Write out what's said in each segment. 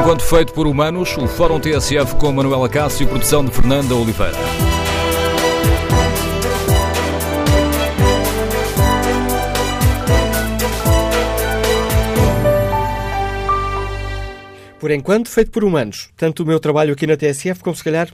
enquanto feito por humanos, o Fórum TSF com Manuela Cássio, produção de Fernanda Oliveira. Por enquanto, feito por humanos. Tanto o meu trabalho aqui na TSF, como se calhar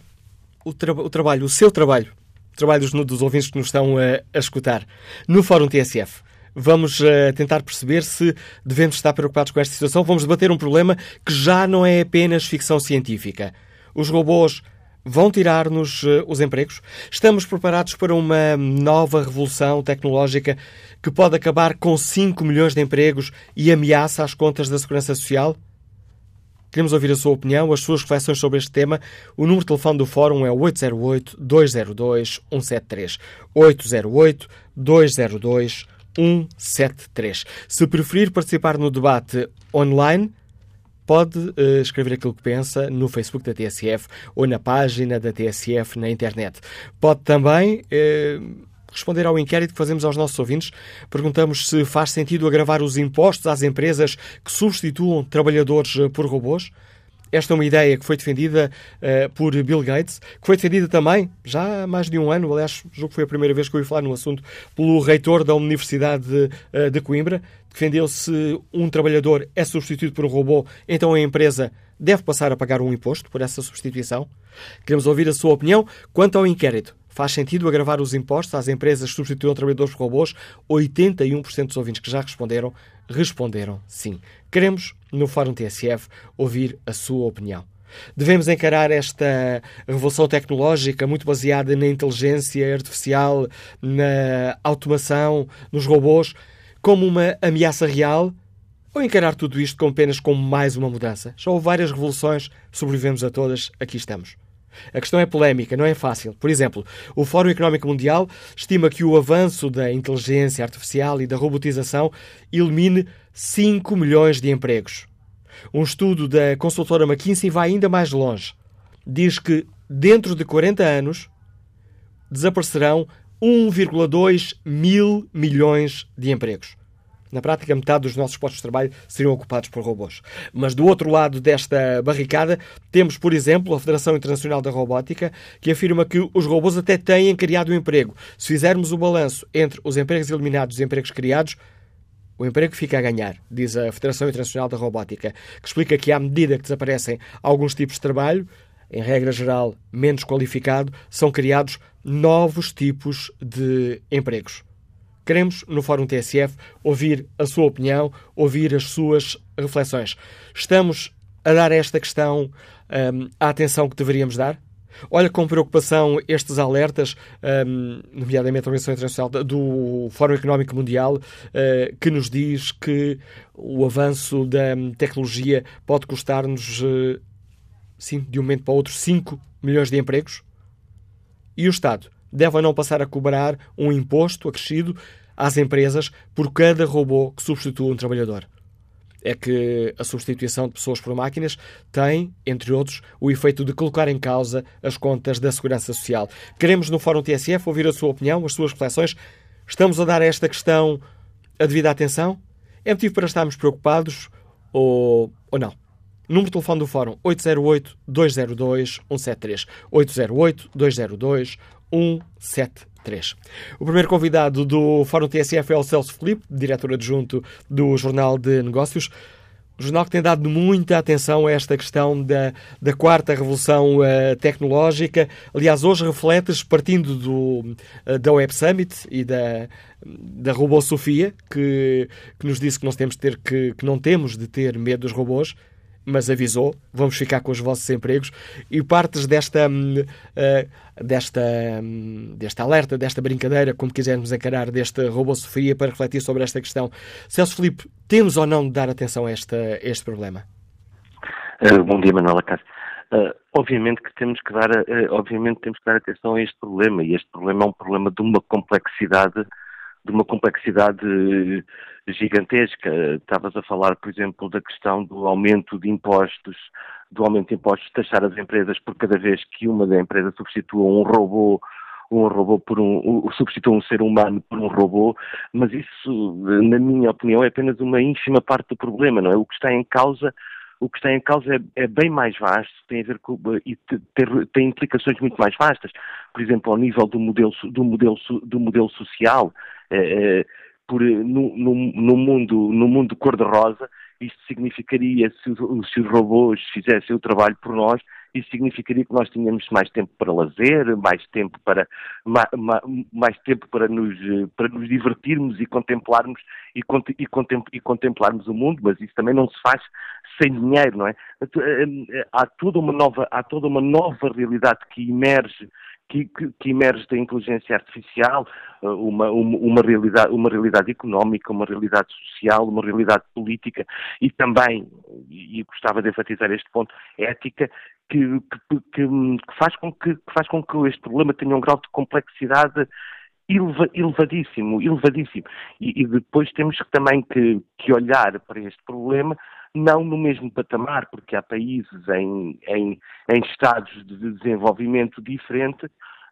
o, tra o trabalho, o seu trabalho, o trabalho dos, dos ouvintes que nos estão a, a escutar, no Fórum TSF. Vamos uh, tentar perceber se devemos estar preocupados com esta situação. Vamos debater um problema que já não é apenas ficção científica. Os robôs vão tirar-nos uh, os empregos? Estamos preparados para uma nova revolução tecnológica que pode acabar com 5 milhões de empregos e ameaça as contas da Segurança Social? Queremos ouvir a sua opinião, as suas reflexões sobre este tema. O número de telefone do Fórum é 808-202-173. 808-202-173. Se preferir participar no debate online, pode uh, escrever aquilo que pensa no Facebook da TSF ou na página da TSF na internet. Pode também. Uh, responder ao inquérito que fazemos aos nossos ouvintes. Perguntamos se faz sentido agravar os impostos às empresas que substituam trabalhadores eh, por robôs. Esta é uma ideia que foi defendida uh, por Bill Gates, que foi defendida também, já há mais de um ano, aliás, julgo que foi a primeira vez que eu ouvi falar no assunto, pelo reitor da Universidade de, uh, de Coimbra. Defendeu se um trabalhador é substituído por um robô, então a empresa deve passar a pagar um imposto por essa substituição. Queremos ouvir a sua opinião quanto ao inquérito. Faz sentido agravar os impostos às empresas que substituam trabalhadores por robôs? 81% dos ouvintes que já responderam, responderam sim. Queremos, no Fórum TSF, ouvir a sua opinião. Devemos encarar esta revolução tecnológica muito baseada na inteligência artificial, na automação, nos robôs, como uma ameaça real? Ou encarar tudo isto apenas como mais uma mudança? Já houve várias revoluções, sobrevivemos a todas, aqui estamos. A questão é polémica, não é fácil. Por exemplo, o Fórum Económico Mundial estima que o avanço da inteligência artificial e da robotização elimine 5 milhões de empregos. Um estudo da consultora McKinsey vai ainda mais longe. Diz que dentro de 40 anos desaparecerão 1,2 mil milhões de empregos. Na prática, metade dos nossos postos de trabalho seriam ocupados por robôs. Mas do outro lado desta barricada, temos, por exemplo, a Federação Internacional da Robótica, que afirma que os robôs até têm criado um emprego. Se fizermos o balanço entre os empregos eliminados e os empregos criados, o emprego fica a ganhar, diz a Federação Internacional da Robótica, que explica que, à medida que desaparecem alguns tipos de trabalho, em regra geral menos qualificado, são criados novos tipos de empregos. Queremos, no Fórum TSF, ouvir a sua opinião, ouvir as suas reflexões. Estamos a dar esta questão um, a atenção que deveríamos dar? Olha com preocupação estes alertas, um, nomeadamente a Organização Internacional do Fórum Económico Mundial, uh, que nos diz que o avanço da tecnologia pode custar-nos, uh, sim, de um momento para o outro, 5 milhões de empregos? E o Estado? deve ou não passar a cobrar um imposto acrescido às empresas por cada robô que substitua um trabalhador. É que a substituição de pessoas por máquinas tem, entre outros, o efeito de colocar em causa as contas da Segurança Social. Queremos, no Fórum TSF, ouvir a sua opinião, as suas reflexões. Estamos a dar a esta questão a devida atenção? É motivo para estarmos preocupados ou, ou não? Número de telefone do Fórum 808-202-173. 808-202-173. 173. O primeiro convidado do Fórum TSF é o Celso Felipe, diretor adjunto do Jornal de Negócios. O jornal que tem dado muita atenção a esta questão da, da quarta revolução uh, tecnológica. Aliás, hoje refletes, partindo do, uh, da Web Summit e da, da Robô Sofia, que, que nos disse que, nós temos de ter, que, que não temos de ter medo dos robôs, mas avisou, vamos ficar com os vossos empregos, e partes desta, uh, desta, um, desta alerta, desta brincadeira, como quisermos encarar, deste robô Sofia, para refletir sobre esta questão. Celso Felipe, temos ou não de dar atenção a, esta, a este problema? Uh, bom dia, Manuela Cássio. Uh, obviamente que temos que dar, uh, obviamente temos que dar atenção a este problema e este problema é um problema de uma complexidade, de uma complexidade gigantesca. Estavas a falar, por exemplo, da questão do aumento de impostos, do aumento de impostos, taxar as empresas por cada vez que uma da empresa substitua um robô um robô por um, substitua um ser humano por um robô, mas isso, na minha opinião, é apenas uma ínfima parte do problema, não é? O que está em causa o que está em causa é, é bem mais vasto, tem a ver com e ter, tem implicações muito mais vastas. Por exemplo, ao nível do modelo do modelo do modelo social, eh, eh por, no, no, no, mundo no mundo cor-de-rosa, isto significaria se, se os robôs fizessem o trabalho por nós, isso significaria que nós tínhamos mais tempo para lazer, mais tempo para mais, mais tempo para nos para nos divertirmos e contemplarmos e, e, e, contemplarmos o mundo, mas isso também não se faz sem dinheiro, não é? Há toda uma nova há toda uma nova realidade que emerge que, que, que, emerge da inteligência artificial, uma, uma, uma, realidade, uma realidade económica, uma realidade social, uma realidade política e também, e gostava de enfatizar este ponto, ética, que, que, que, faz com que, que faz com que este problema tenha um grau de complexidade eleva, elevadíssimo, elevadíssimo. E, e, depois temos também que, que olhar para este problema não no mesmo patamar, porque há países em, em, em estados de desenvolvimento diferente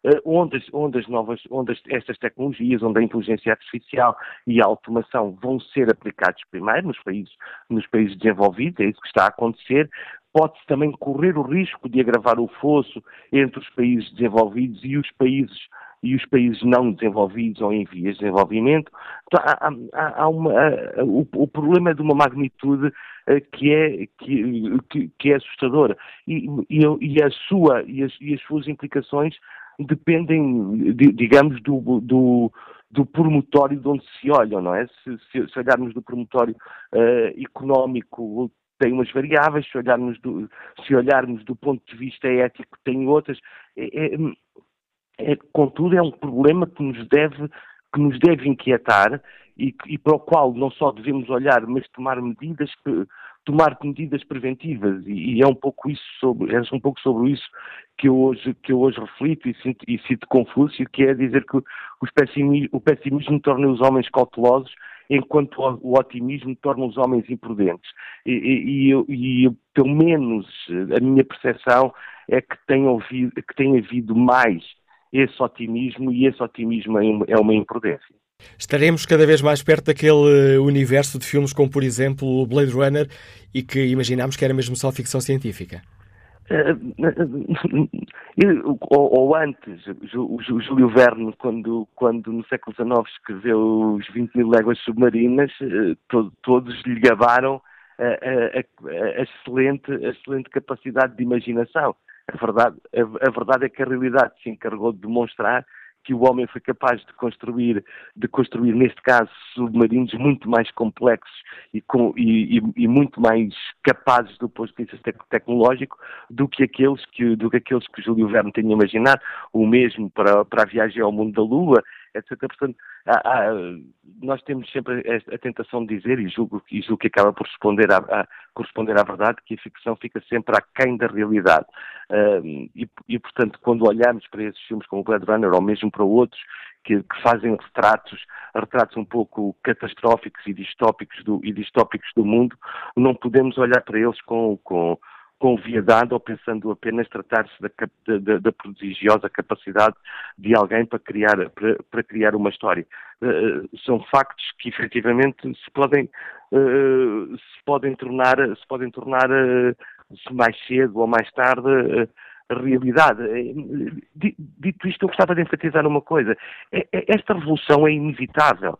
eh, onde, onde, as novas, onde estas tecnologias, onde a inteligência artificial e a automação vão ser aplicados primeiro nos países, nos países desenvolvidos, é isso que está a acontecer, pode-se também correr o risco de agravar o fosso entre os países desenvolvidos e os países e os países não desenvolvidos ou em vias de desenvolvimento. Então, há, há, há uma, o, o, problema é de uma magnitude eh, que é, que, que, que é assustadora e, e, e, a sua, e, as, e as suas implicações dependem, digamos, do, do, do promotório de onde se olham, não é? Se, se, se olharmos do promotório uh, económico, tem umas variáveis, se olharmos, do, se olharmos do ponto de vista ético, tem outras. É, é, é, contudo, é um problema que nos deve, que nos deve inquietar e, e para o qual não só devemos olhar, mas tomar medidas que, tomar medidas preventivas. E, e, é um pouco isso sobre é um pouco sobre isso que eu hoje que eu hoje reflito e sinto, e cito Confúcio que é dizer que pessimismo, o pessimismo torna os homens cautelosos enquanto o otimismo torna os homens imprudentes. E, e, e, e pelo menos a minha percepção é que tem, ouvido, que tem havido mais esse otimismo e esse otimismo é uma imprudência. Estaremos cada vez mais perto daquele universo de filmes como, por exemplo, o Blade Runner e que imaginámos que era mesmo só ficção científica. Uh, ou, ou, antes, o, Júlio Verne, quando, quando no século XIX escreveu os 20 mil léguas submarinas, to, todos lhe gabaram a, a, a, excelente, a excelente capacidade de imaginação. A verdade, a, a verdade é que a realidade se encarregou de demonstrar que o homem foi capaz de construir, de construir neste caso, submarinos muito mais complexos e, com, e, e, muito mais capazes do ponto de vista tecnológico do que aqueles que, do que, aqueles que Júlio Verne tinha imaginado, o mesmo para, para a viagem ao mundo da Lua, etc. Portanto, há, há, nós temos sempre a, tentação de dizer, e julgo, e julgo que acaba por responder à, a, corresponder à verdade, que a ficção fica sempre aquém da realidade. Uh, e, e, portanto, quando olhamos para esses filmes como o Blade Runner, ou mesmo para outros, que, que, fazem retratos, retratos um pouco catastróficos e distópicos do, e distópicos do mundo, não podemos olhar para eles com, com com ou pensando apenas tratar-se da, da, da, prodigiosa capacidade de alguém para criar, para, para criar uma história. Uh, são factos que efetivamente se podem, uh, se podem tornar, se podem tornar uh, mais cedo ou mais tarde realidade. Dito isto, eu gostava de enfatizar uma coisa. É, é, esta revolução é inevitável,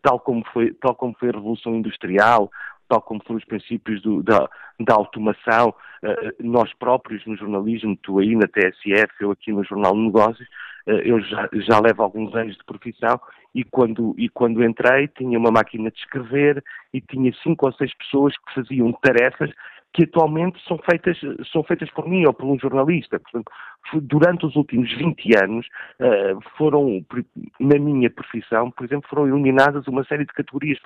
tal como foi, tal como foi a revolução industrial, tal como foram os princípios do, da, da, automação, uh, nós próprios no jornalismo, tu aí na TSF, eu aqui no Jornal de Negócios, uh, eu já, já levo alguns anos de profissão e quando, e quando entrei tinha uma máquina de escrever e tinha cinco ou seis pessoas que faziam tarefas que atualmente são feitas, são feitas por mim ou por um jornalista. Portanto, durante os últimos 20 anos, foram, na minha profissão, por exemplo, foram eliminadas uma série de categorias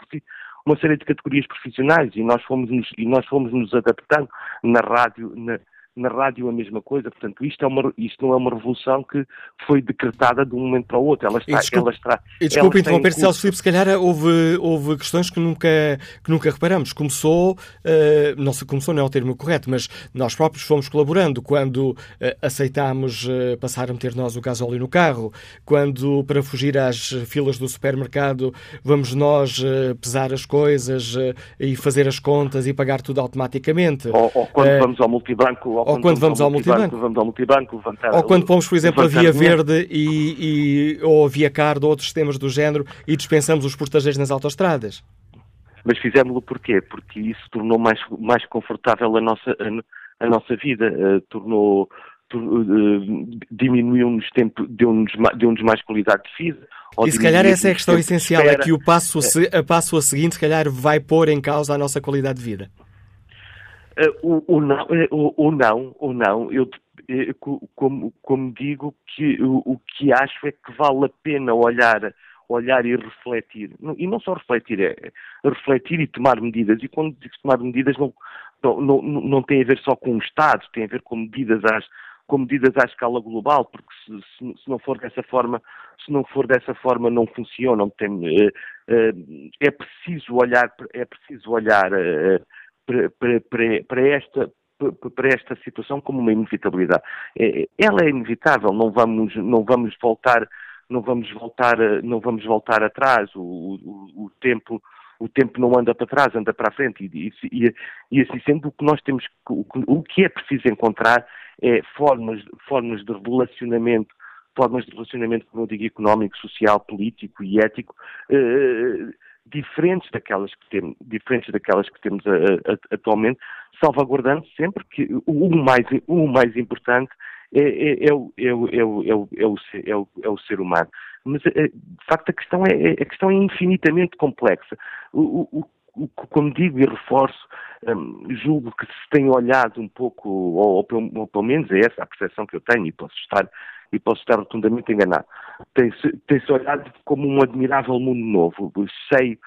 uma série de categorias profissionais e nós fomos nos, e nós fomos nos adaptando na rádio, na, na rádio a mesma coisa. Portanto, isto, é uma, isto não é uma revolução que foi decretada de um momento para o outro. Ela está. E desculpe, ela está, e desculpe interromper, Celso Filipe, se calhar houve, houve questões que nunca, que nunca reparamos. Começou, uh, não se começou, não é o termo correto, mas nós próprios fomos colaborando quando uh, aceitámos uh, passar a meter nós o gasóleo no carro, quando para fugir às filas do supermercado vamos nós pesar as coisas e fazer as contas e pagar tudo automaticamente. Ou, ou quando vamos ao multibanco ou, quando, vamos ao multibanco. Vamos ao multibanco levantar, ou quando pomos, por exemplo, a Via Verde e, e, ou a Via Card ou outros sistemas do género e dispensamos os portageiros nas autostradas. Mas fizemos-lo porquê? Porque isso tornou mais, mais confortável a nossa, a, a nossa vida, uh, tornou, uh, diminuiu-nos tempo, deu-nos deu mais qualidade de vida. E se calhar essa é a questão essencial, é que o passo a, a passo a seguinte, se calhar, vai pôr em causa a nossa qualidade de vida. Uh, o, o, não, o, o, não, o não, eu eh, como, como digo que o, que acho é que vale a pena olhar, olhar e refletir. E não só refletir, é refletir e tomar medidas. E quando digo tomar medidas não, não, não, não tem a ver só com o Estado, tem a ver com medidas às, com medidas à escala global, porque se, se, se, não for dessa forma, se não for dessa forma não funciona. Não tem, uh, é preciso olhar, é preciso olhar uh, para, para, para, esta, para esta situação como uma inevitabilidade. É, ela é inevitável, não vamos, não vamos voltar, não vamos voltar, não vamos voltar atrás. O, o, o tempo o tempo não anda para trás, anda para a frente. E, e, e assim sendo, o que nós temos, o que é preciso encontrar é formas, formas de relacionamento, formas de relacionamento, como eu digo, económico, social, político e ético, eh, diferentes daquelas que temos, diferentes daquelas que temos a, a, atualmente, salvaguardando sempre que o mais, o mais importante é, é, é, o, é, o, é, o, é, o, é, o, é, o, é o ser humano. Mas, eh, de facto, a questão é, a questão é infinitamente complexa. O, o, como digo e reforço, um, julgo que se tem olhado um pouco, ou, ou, pelo, ou, pelo, menos é essa a percepção que eu tenho, e posso estar, e posso estar rotundamente enganado, tem-se tem olhado como um admirável mundo novo, cheio,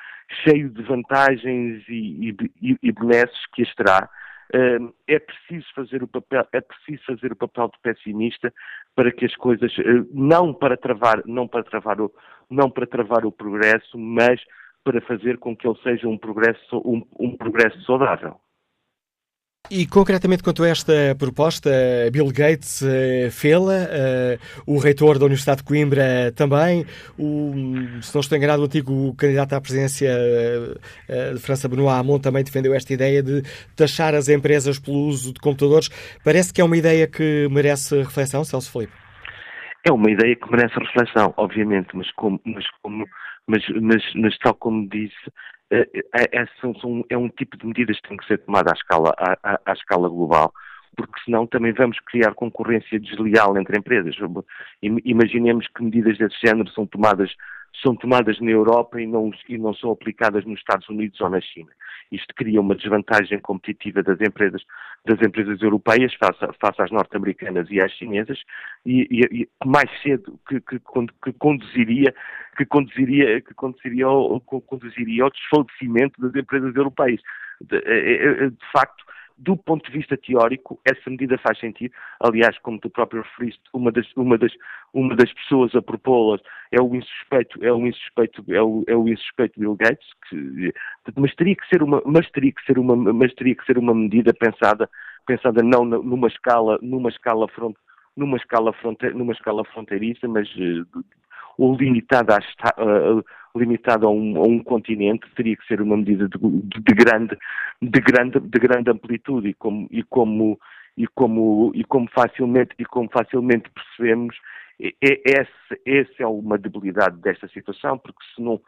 cheio de vantagens e, e, e benesses que as terá. Um, é preciso fazer o papel é preciso fazer o papel de pessimista para que as coisas eh, não para travar não para travar o não para travar o progresso mas para fazer com que ele seja um progresso, um, um progresso saudável. E concretamente quanto a esta proposta, Bill Gates uh, fê-la, uh, o reitor da Universidade de Coimbra também, o, se não estou enganado, o antigo candidato à presidência uh, de França, Benoît Hamon, também defendeu esta ideia de taxar as empresas pelo uso de computadores. Parece que é uma ideia que merece reflexão, Celso Felipe? É uma ideia que merece reflexão, obviamente, mas como, mas como mas, mas, mas tal como disse, é, é, é, é, um tipo de medidas que tem que ser tomada à escala, à, à, à escala global, porque senão também vamos criar concorrência desleal entre empresas. Imaginemos que medidas desse género são tomadas são tomadas na Europa e não, e não são aplicadas nos Estados Unidos ou na China. Isto cria uma desvantagem competitiva das empresas, das empresas europeias face, face às norte-americanas e às chinesas e, e, e mais cedo que, que, que, conduziria que conduziria que conduziria ao, conduziria ao desfalecimento das empresas europeias. De, de, de facto, do ponto de vista teórico, essa medida faz sentido. Aliás, como tu próprio referiste, uma das, uma das, uma das pessoas a propô-las é o insuspeito, é o insuspeito, é o, é o insuspeito Bill Gates, que, mas teria que ser uma, mas teria que ser uma, mas teria que ser uma medida pensada, pensada não numa escala, numa escala front, numa escala, fronte, numa escala fronteiriça, mas uh, ou limitada, a, uh, limitada a, um, a, um, continente, teria que ser uma medida de, de, de, grande, de, grande, de grande amplitude. E como, e como, e como, e como, facilmente, e como facilmente percebemos, essa, essa é uma debilidade desta situação, porque se, não,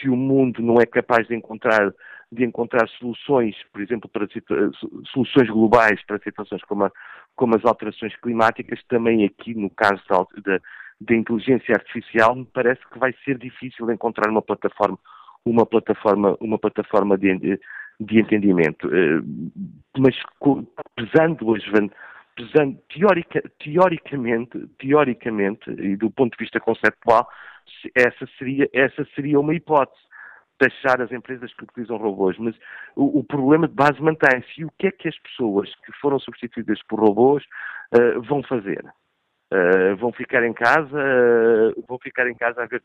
se o mundo não é capaz de encontrar, de encontrar soluções, por exemplo, para soluções globais para situações como, a, como as alterações climáticas, também aqui no caso da, da inteligência artificial, me parece que vai ser difícil encontrar uma plataforma, uma plataforma, uma plataforma de, de entendimento. Eh, mas pesando as pesando teorica, teoricamente, teoricamente, e do ponto de vista conceptual, essa seria, essa seria uma hipótese. taxar as empresas que utilizam robôs, mas o, o problema de base mantém-se. E o que é que as pessoas que foram substituídas por robôs uh, vão fazer? Uh, vão ficar em casa, uh, vão ficar em casa a ver,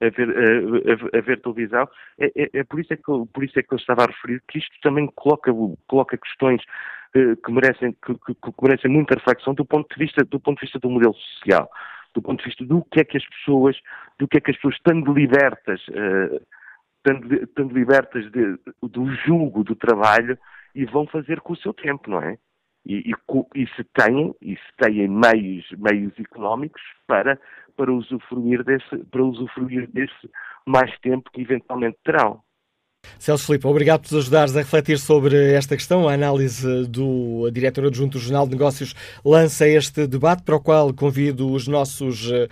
a ver, a, a ver televisão. É, é, é, por, isso é que por isso é que eu estava a referir que isto também coloca, coloca questões que merecem, que, que, que, merecem muita reflexão do ponto de vista do ponto de vista do modelo social, do ponto de vista do que é que as pessoas, do que é que as pessoas estando libertas, uh, estando, estando libertas de, do julgo do trabalho e vão fazer com o seu tempo, não é? E, e, e, se têm, e se têm meios, meios económicos para, para, usufruir desse, para usufruir desse mais tempo que eventualmente terão. Celso Filipe, obrigado por nos ajudares a refletir sobre esta questão. A análise do diretor adjunto do Jornal de Negócios lança este debate para o qual convido os nossos uh,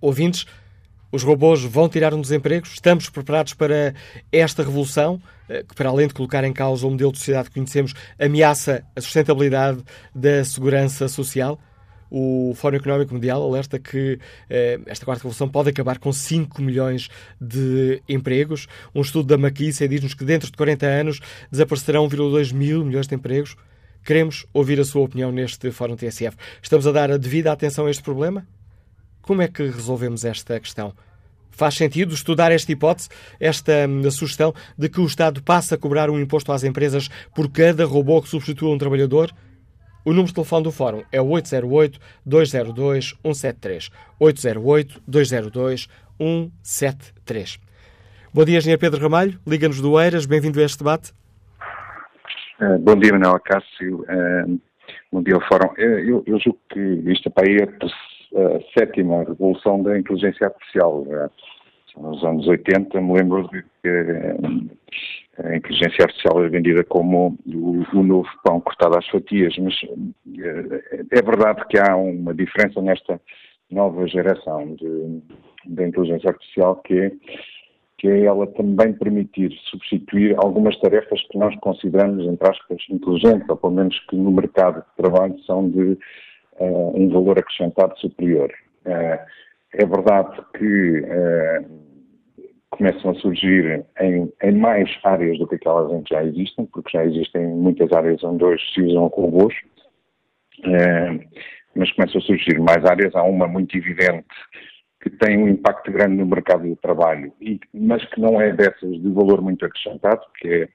ouvintes. Os robôs vão tirar-nos empregos? Estamos preparados para esta revolução uh, que, para além de colocar em causa o modelo de sociedade que conhecemos, ameaça a sustentabilidade da segurança social? O Fórum Económico Mundial alerta que eh, esta quarta revolução pode acabar com 5 milhões de empregos. Um estudo da McKinsey diz-nos que dentro de 40 anos desaparecerão 1,2 mil milhões de empregos. Queremos ouvir a sua opinião neste Fórum TSF. Estamos a dar a devida atenção a este problema? Como é que resolvemos esta questão? Faz sentido estudar esta hipótese, esta hum, sugestão de que o Estado passe a cobrar um imposto às empresas por cada robô que substitua um trabalhador? O número de telefone do Fórum é o 808-202-173. 808-202-173. Bom dia, Engenheiro Pedro Ramalho. Liga-nos do Eiras. Bem-vindo a este debate. Uh, bom dia, Manuel Cássio. Uh, bom dia ao Fórum. Uh, eu, eu, julgo que isto para aí é sétima revolução da inteligência artificial. nos anos 80, me lembro de que a inteligência artificial é vendida como o, o, novo pão cortado às fatias, mas eh, é verdade que há uma diferença nesta nova geração de inteligência artificial que é, que ela também permitir substituir algumas tarefas que nós consideramos, entre aspas, inteligentes, ou pelo menos que no mercado de trabalho são de uh, um valor acrescentado superior. Uh, é verdade que uh, começam a surgir em, em, mais áreas do que aquelas em que já existem, porque já existem muitas áreas onde hoje se usam robôs, mas começam a surgir mais áreas. Há uma muito evidente que tem um impacto grande no mercado do trabalho, e, mas que não é dessas de valor muito acrescentado, que é,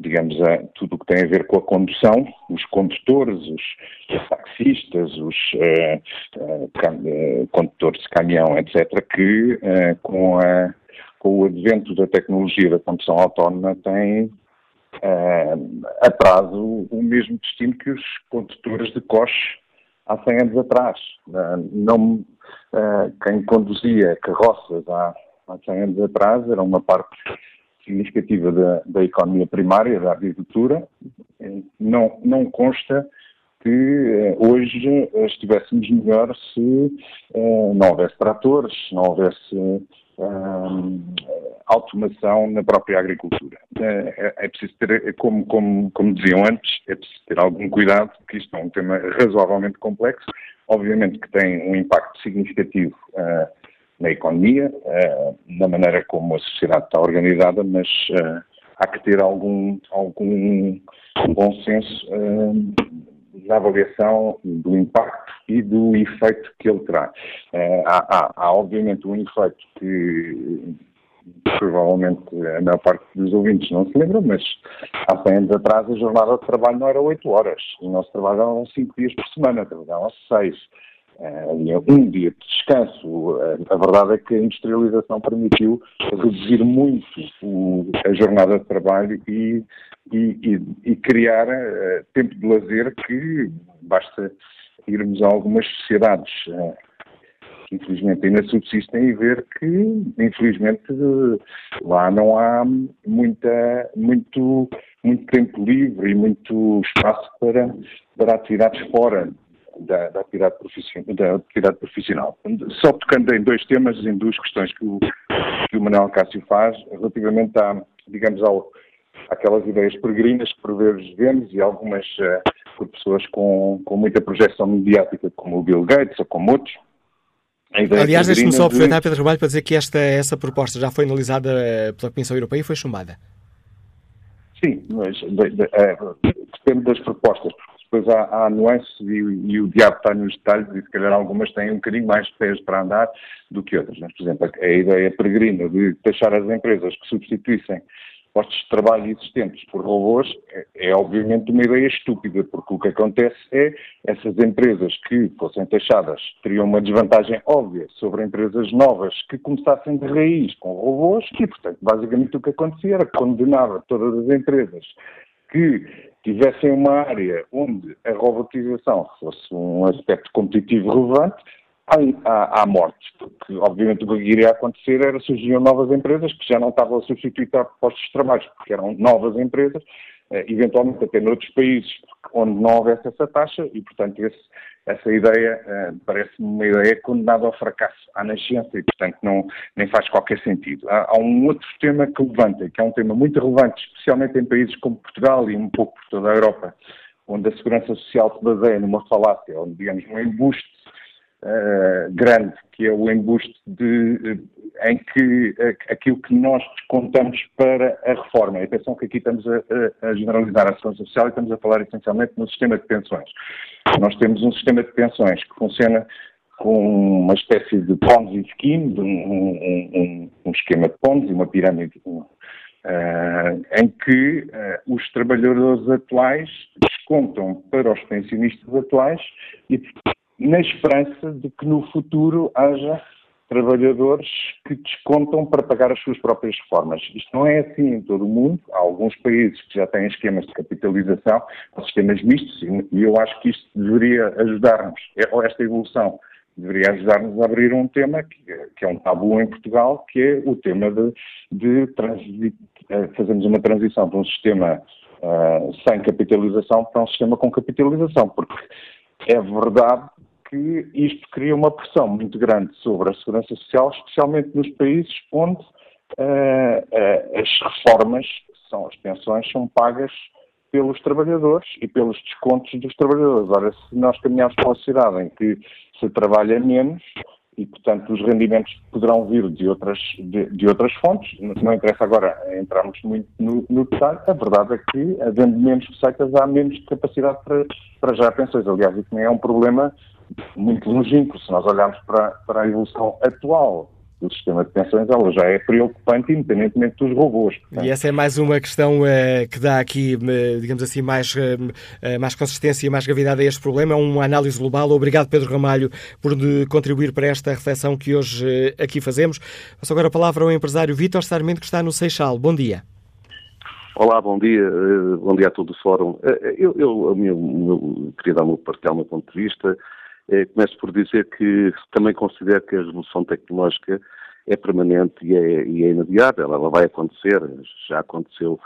digamos, a, tudo o que tem a ver com a condução, os condutores, os taxistas, os uh, uh, condutores de caminhão, etc., que uh, com a com o advento da tecnologia da condução autónoma, tem uh, atraso o mesmo destino que os condutores de coche há 100 anos atrás. Não, quem conduzia carroças há, há 100 anos atrás era uma parte significativa da, da economia primária, da agricultura. Não, não consta que hoje estivéssemos melhor se não houvesse tratores, não houvesse automação na própria agricultura. É, é, preciso ter, como, como, como diziam antes, é preciso ter algum cuidado, porque isto é um tema razoavelmente complexo, obviamente que tem um impacto significativo uh, na economia, uh, na maneira como a sociedade está organizada, mas uh, há que ter algum, algum bom senso na avaliação do impacto e do efeito que ele terá. Há, há, há, obviamente, um efeito que provavelmente a maior parte dos ouvintes não se lembra, mas há 100 anos atrás a jornada de trabalho não era 8 horas. O nosso trabalho eram 5 dias por semana, trabalhavam 6. Uh, havia um dia de descanso. Uh, a verdade é que a industrialização permitiu reduzir muito o, a jornada de trabalho e e, e, e criar uh, tempo de lazer que basta irmos a algumas sociedades uh, que infelizmente ainda subsistem e ver que infelizmente lá não há muita, muito, muito tempo livre e muito espaço para, para atividades fora da, da, atividade da, atividade profissional. Só tocando em dois temas, em duas questões que o, que o Manuel Cássio faz, relativamente a, digamos, ao, aquelas ideias peregrinas que por vezes vemos e algumas uh, por pessoas com, com muita projeção mediática, como o Bill Gates ou como outros, Aliás, deixe-me só aproveitar, de... Pedro Ramalho, para dizer que esta, essa proposta já foi analisada eh, pela Comissão Europeia e foi chumbada. Sim, mas de, de, é, depende das propostas, depois há, há nuances e, e, o diabo está nos detalhes e se calhar algumas têm um bocadinho mais de pés para andar do que outras. Mas, por exemplo, a, ideia peregrina de deixar as empresas que substituíssem postos de trabalho existentes por robôs é, é, obviamente uma ideia estúpida, porque o que acontece é essas empresas que fossem taxadas teriam uma desvantagem óbvia sobre empresas novas que começassem de raiz com robôs e, portanto, basicamente o que acontecia era que condenava todas as empresas que tivessem uma área onde a robotização fosse um aspecto competitivo relevante à, à, morte, porque obviamente o que iria acontecer era surgiam novas empresas que já não estavam a substituir postos de trabalho, porque eram novas empresas, eh, eventualmente até noutros países onde não houvesse essa taxa e, portanto, esse, essa ideia eh, parece-me uma ideia condenada ao fracasso, à nascença e, portanto, não, nem faz qualquer sentido. Há, há, um outro tema que levanta, que é um tema muito relevante, especialmente em países como Portugal e um pouco por toda a Europa, onde a segurança social se baseia numa falácia, onde, digamos, um embuste uh, grande, que é o embuste de, em que uh, aquilo que nós descontamos para a reforma. E atenção que aqui estamos a, a, generalizar a segurança social e estamos a falar essencialmente no sistema de pensões. Nós temos um sistema de pensões que funciona com uma espécie de Ponzi scheme, um, um, um, um esquema de Ponzi, uma pirâmide Uh, em que uh, os trabalhadores atuais descontam para os pensionistas atuais e na esperança de que no futuro haja trabalhadores que descontam para pagar as suas próprias reformas. Isto não é assim em todo o mundo. Há alguns países que já têm esquemas de capitalização, sistemas mistos, e eu acho que isto deveria ajudar-nos, é, esta evolução deveria ajudar-nos a abrir um tema que, que, é um tabu em Portugal, que é o tema de, de eh, fazermos uma transição de um sistema uh, sem capitalização para um sistema com capitalização, porque é verdade que isto cria uma pressão muito grande sobre a segurança social, especialmente nos países onde uh, uh, as reformas, são as pensões, são pagas pelos trabalhadores e pelos descontos dos trabalhadores. Ora, se nós caminharmos para uma sociedade em que se trabalha menos e, portanto, os rendimentos poderão vir de outras, de, de outras fontes, não interessa agora entrarmos muito no, no, detalhe, a verdade é que, havendo menos receitas, há menos capacidade para, para gerar pensões. Aliás, isso nem é um problema muito longínquo. Se nós olharmos para, para a evolução atual do sistema de pensões, ela já é preocupante, independentemente dos robôs. Portanto. E essa é mais uma questão uh, que dá aqui, uh, digamos assim, mais, uh, mais consistência e mais gravidade a este problema. É uma análise global. Obrigado, Pedro Ramalho, por contribuir para esta reflexão que hoje aqui fazemos. Passo agora a palavra ao empresário Vítor Sarmento, que está no Seixal. Bom dia. Olá, bom dia. Bom dia a todo o fórum. Eu, eu, eu, eu queria dar-me partilhar o meu ponto de vista. Eh, começo por dizer que também considero que a revolução tecnológica é permanente e é, e é inadiável, ela vai acontecer, já aconteceu.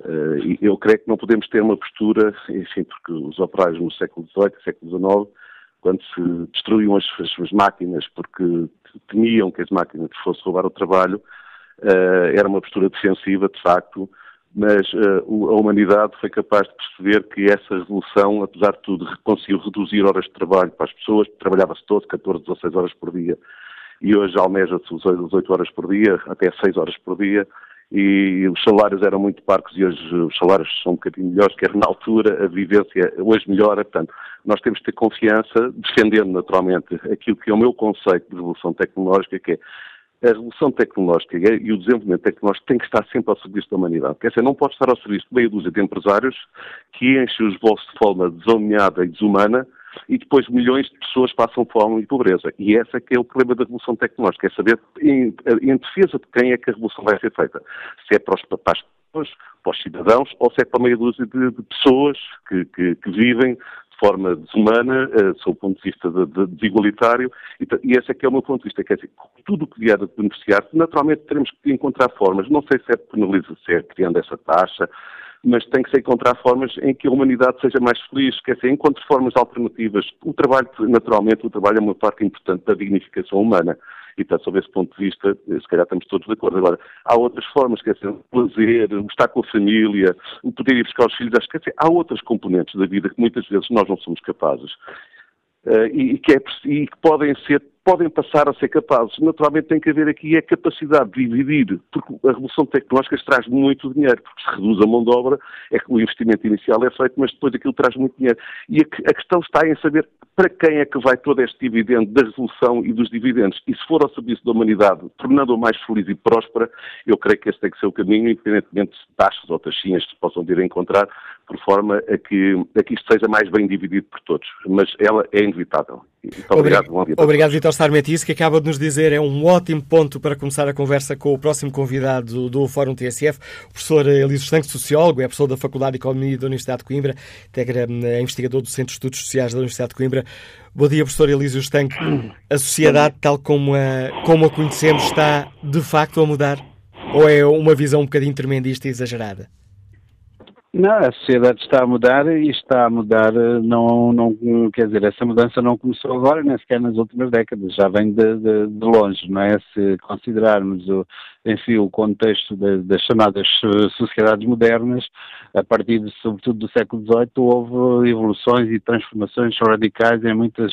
Uh, e eu creio que não podemos ter uma postura, enfim, porque os operários no século XVIII, século XIX, quando se destruíam as, as suas máquinas porque temiam que as máquinas fossem roubar o trabalho, uh, era uma postura defensiva, de facto, mas uh, a humanidade foi capaz de perceber que essa revolução, apesar de tudo, conseguiu reduzir horas de trabalho para as pessoas, trabalhava-se todo 14, 16 horas por dia, e hoje almeja-se as 8 horas por dia, até 6 horas por dia, e os salários eram muito parcos e hoje os salários são um bocadinho melhores, quer na altura, a vivência hoje melhora, portanto, nós temos que ter confiança, defendendo naturalmente aquilo que é o meu conceito de revolução tecnológica, que é a revolução tecnológica e o desenvolvimento tecnológico tem que estar sempre ao serviço da humanidade. Quer dizer, não pode estar ao serviço de meia dúzia de empresários que enchem os bolsos de forma desalinhada e desumana e depois milhões de pessoas passam fome e pobreza. E esse é que é o problema da revolução tecnológica, é saber em, em defesa de quem é que a revolução vai ser feita. Se é para os, pessoas, para os cidadãos, ou se é para meia dúzia de, de pessoas que, que, que, vivem forma desumana, uh, sob o ponto de vista de, de, desigualitário, e, e, esse é que é o meu ponto de vista, quer dizer, tudo o que vier a beneficiar, naturalmente teremos que encontrar formas, não sei se é penalizar, se é criando essa taxa, mas tem que ser encontrar formas em que a humanidade seja mais feliz, quer dizer, encontre formas alternativas. O trabalho, naturalmente, o trabalho é uma parte importante da dignificação humana. E, portanto, sob esse ponto de vista, se calhar estamos todos de acordo. Agora, há outras formas, quer dizer, o prazer, o estar com a família, o poder ir buscar os filhos, quer dizer, há outras componentes da vida que muitas vezes nós não somos capazes. Uh, e, que é, e, que podem ser podem passar a ser capazes. Naturalmente tem que haver aqui a capacidade de dividir, porque a revolução tecnológica traz muito dinheiro, porque se reduz a mão de obra, é que o investimento inicial é feito, mas depois aquilo traz muito dinheiro. E a, a questão está em saber para quem é que vai todo este dividendo da revolução e dos dividendos. E se for ao serviço da humanidade, tornando-a mais feliz e próspera, eu creio que esse tem que ser o caminho, independentemente de taxas ou taxinhas que se possam vir a encontrar, por forma a que, a que isto seja mais bem dividido por todos. Mas ela é inevitável. Muito obrigado. Obrigado, obrigado Vitor que acaba de nos dizer é um ótimo ponto para começar a conversa com o próximo convidado do Fórum TSF, o professor Elísio Estanque, sociólogo, é professor da Faculdade de Economia da Universidade de Coimbra, integra, é investigador do Centro de Estudos Sociais da Universidade de Coimbra. Bom dia, professor Elísio Estanque. A sociedade, tal como a, como a conhecemos, está de facto a mudar? Ou é uma visão um bocadinho tremendista e exagerada? Não, a sociedade está a mudar e está a mudar, eh, não, não, quer dizer, essa mudança não começou agora, nem sequer nas últimas décadas, já vem de, de, de longe, não é? Se considerarmos o, enfim, o contexto das chamadas eh, sociedades modernas, a partir, de, sobretudo, do século XVIII, houve evoluções e transformações radicais em, muitas,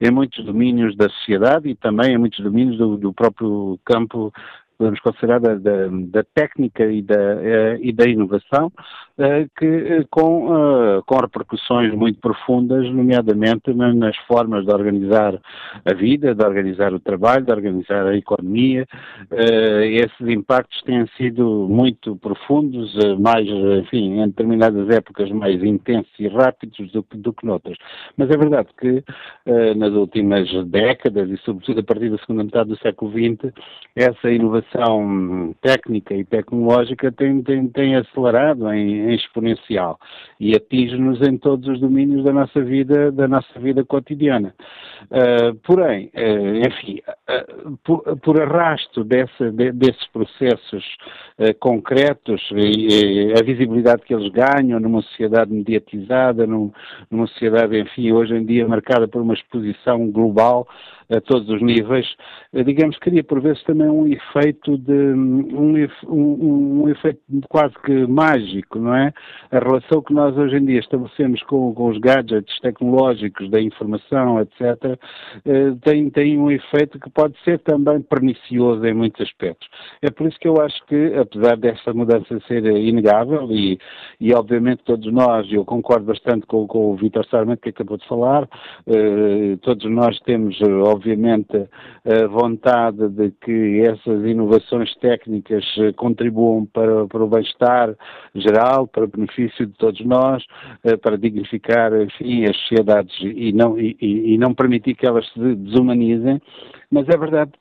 em muitos domínios da sociedade e também em muitos domínios do, do próprio campo podemos considerar da, da, da técnica e da, uh, e da inovação, que uh, com, com repercussões muito profundas, nomeadamente nas formas de organizar a vida, de organizar o trabalho, de organizar a economia. esses impactos têm sido muito profundos, mais, enfim, em determinadas épocas mais intensos e rápidos do, do que noutras. Mas é verdade que nas últimas décadas, e sobretudo a partir da segunda metade do século XX, essa inovação técnica e tecnológica tem, tem, tem acelerado em, exponencial e atinge-nos em todos os domínios da nossa vida, da nossa vida cotidiana. Uh, porém, uh, enfim, uh, por, por, arrasto desse, de, desses processos concretos e, a visibilidade que eles ganham numa sociedade mediatizada, num, numa sociedade, enfim, hoje em dia marcada por uma exposição global, a todos os níveis, eh, digamos, cria por vezes também um efeito de um, um, um, efeito quase que mágico, não é? A relação que nós hoje em dia estabelecemos com, com os gadgets tecnológicos da informação, etc., eh, tem, tem um efeito que pode ser também pernicioso em muitos aspectos. É por isso que eu acho que, apesar desta mudança ser inegável, e, e obviamente todos nós, eu concordo bastante com, com o Vitor Sarmento que acabou de falar, eh, todos nós temos, obviamente, a vontade de que essas inovações técnicas eh, contribuam para, para o bem-estar geral, para o benefício de todos nós, eh, para dignificar, enfim, as sociedades e não, e, e não permitir que elas se desumanizem, mas é verdade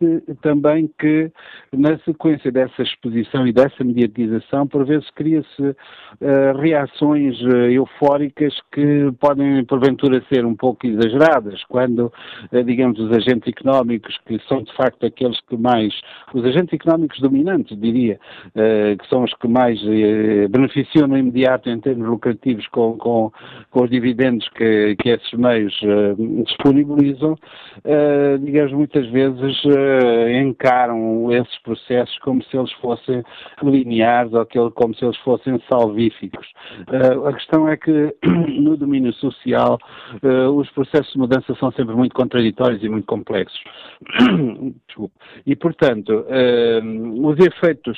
também que, na sequência dessa exposição e dessa mediatização, por vezes cria-se uh, reações uh, eufóricas que podem, porventura, ser um pouco exageradas, quando, uh, digamos, os agentes económicos, que são de facto aqueles que mais, os agentes económicos dominantes, diria, que são os que mais beneficiam no imediato em termos lucrativos com, com, com os dividendos que, que esses meios disponibilizam, digamos, muitas vezes encaram esses processos como se eles fossem lineares ou como se eles fossem salvíficos. A questão é que no domínio social os processos de mudança são sempre muito contraditórios e muito complexos. e, portanto, os efeitos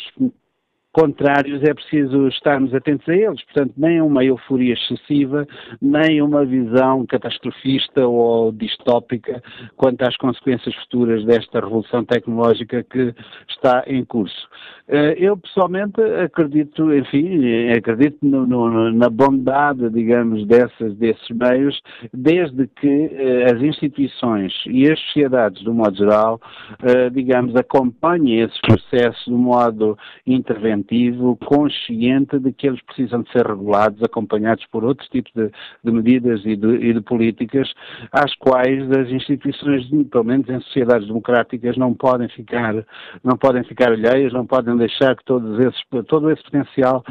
contrários, é preciso estarmos atentos a eles. Portanto, nem uma euforia excessiva, nem uma visão catastrofista ou distópica quanto às consequências futuras desta revolução tecnológica que está em curso. Eh, eu, pessoalmente, acredito, enfim, acredito no, no, na bondade, digamos, dessas, desses meios, desde que eh, as instituições e as sociedades, do modo geral, eh, digamos, acompanhem esses processos de modo interventivo preventivo, consciente de que eles precisam de ser regulados, acompanhados por outros tipos de, de medidas e de, e de, políticas, às quais as instituições, pelo menos em sociedades democráticas, não podem ficar, não podem ficar alheias, não podem deixar que esses, todo esse potencial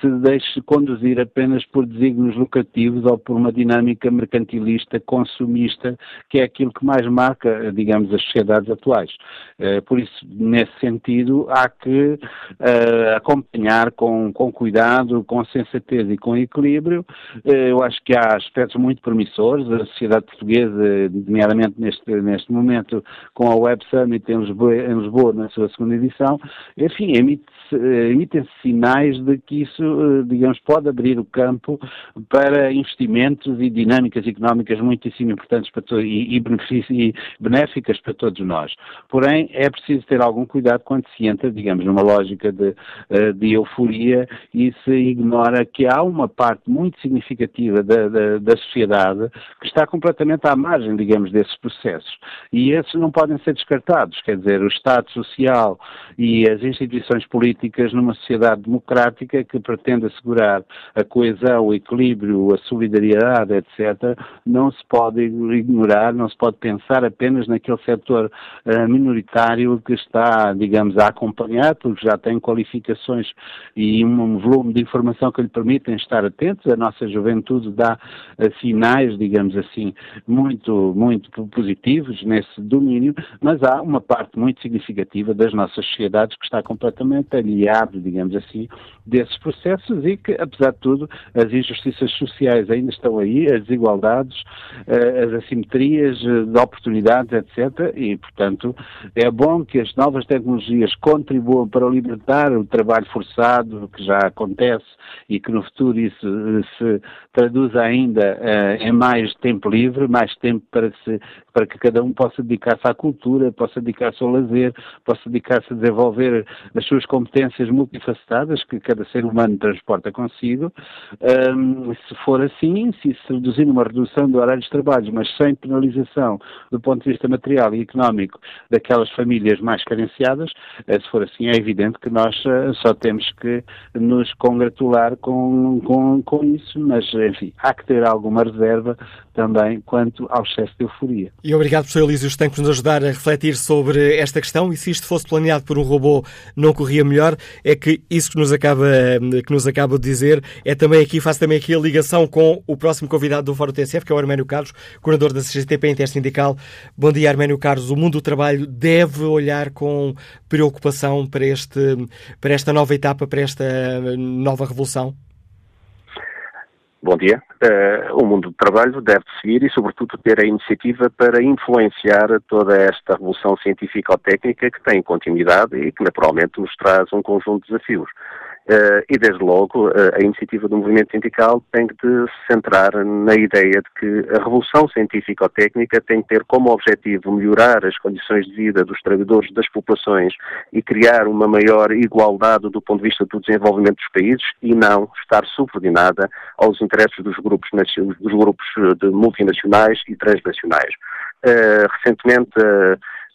se deixe conduzir apenas por desígnios lucrativos ou por uma dinâmica mercantilista, consumista, que é aquilo que mais marca, digamos, as sociedades atuais. Eh, por isso, nesse sentido, há que uh, acompanhar com, com cuidado, com sensatez e com equilíbrio. eu acho que há aspectos muito promissores. A sociedade portuguesa, nomeadamente neste, neste momento, com a Web Summit em Lisboa, em Lisboa na sua segunda edição, enfim, emitem-se sinais de que isso, digamos, pode abrir o campo para investimentos e dinâmicas económicas muitíssimo importantes para todos e, e, benéficas para todos nós. Porém, é preciso ter algum cuidado quando se entra, digamos, numa lógica de, eh, de euforia e se ignora que há uma parte muito significativa da, da, da sociedade que está completamente à margem, digamos, desses processos. E esses não podem ser descartados. Quer dizer, o Estado Social e as instituições políticas numa sociedade democrática que pretende assegurar a coesão, o equilíbrio, a solidariedade, etc., não se pode ignorar, não se pode pensar apenas naquele setor uh, minoritário que está, digamos, a acompanhar, porque já tem qualificações e um volume de informação que lhe permitem estar atentos. A nossa juventude dá uh, sinais, digamos assim, muito, muito positivos nesse domínio, mas há uma parte muito significativa das nossas sociedades que está completamente aliado, digamos assim, desses processos e que, apesar de tudo, as injustiças sociais ainda estão aí, as desigualdades, eh, as assimetrias eh, de oportunidades, etc. E, portanto, é bom que as novas tecnologias contribuam para libertar o trabalho forçado que já acontece e que no futuro isso eh, se traduz ainda em mais tempo livre, mais tempo para, se, para que cada um possa dedicar-se à cultura, possa dedicar-se ao lazer, possa dedicar-se a desenvolver as suas competências multifacetadas que cada ser humano transporta consigo. Um, se for assim, se se reduzir numa redução do horário de trabalho, mas sem penalização do ponto de vista material e económico daquelas famílias mais carenciadas, eh, se for assim, é evidente que nós só temos que nos congratular com, com, com isso, mas enfim, há que ter alguma reserva também quanto ao excesso de euforia. E obrigado, professor Elísio Estanco, por nos ajudar a refletir sobre esta questão e se isto fosse planeado por um robô não corria melhor, é que isso que nos acaba, que nos acaba de dizer é também aqui, faz também aqui a ligação com o próximo convidado do Fórum TSF, que é o Arménio Carlos, coordenador da CGTP Intersindical. Bom dia, Arménio Carlos. O mundo do trabalho deve olhar com preocupação para, este, para esta nova etapa, para esta nova revolução? Bom dia. Uh, o mundo do trabalho deve seguir e, sobretudo, ter a iniciativa para influenciar toda esta revolução científico-técnica que tem continuidade e que, naturalmente, nos traz um conjunto de desafios. Uh, e, desde logo, uh, a iniciativa do movimento sindical tem de se centrar na ideia de que a revolução científico-técnica tem que ter como objetivo melhorar as condições de vida dos trabalhadores das populações e criar uma maior igualdade do ponto de vista do desenvolvimento dos países e não estar subordinada aos interesses dos grupos, dos grupos de multinacionais e transnacionais. Uh, recentemente,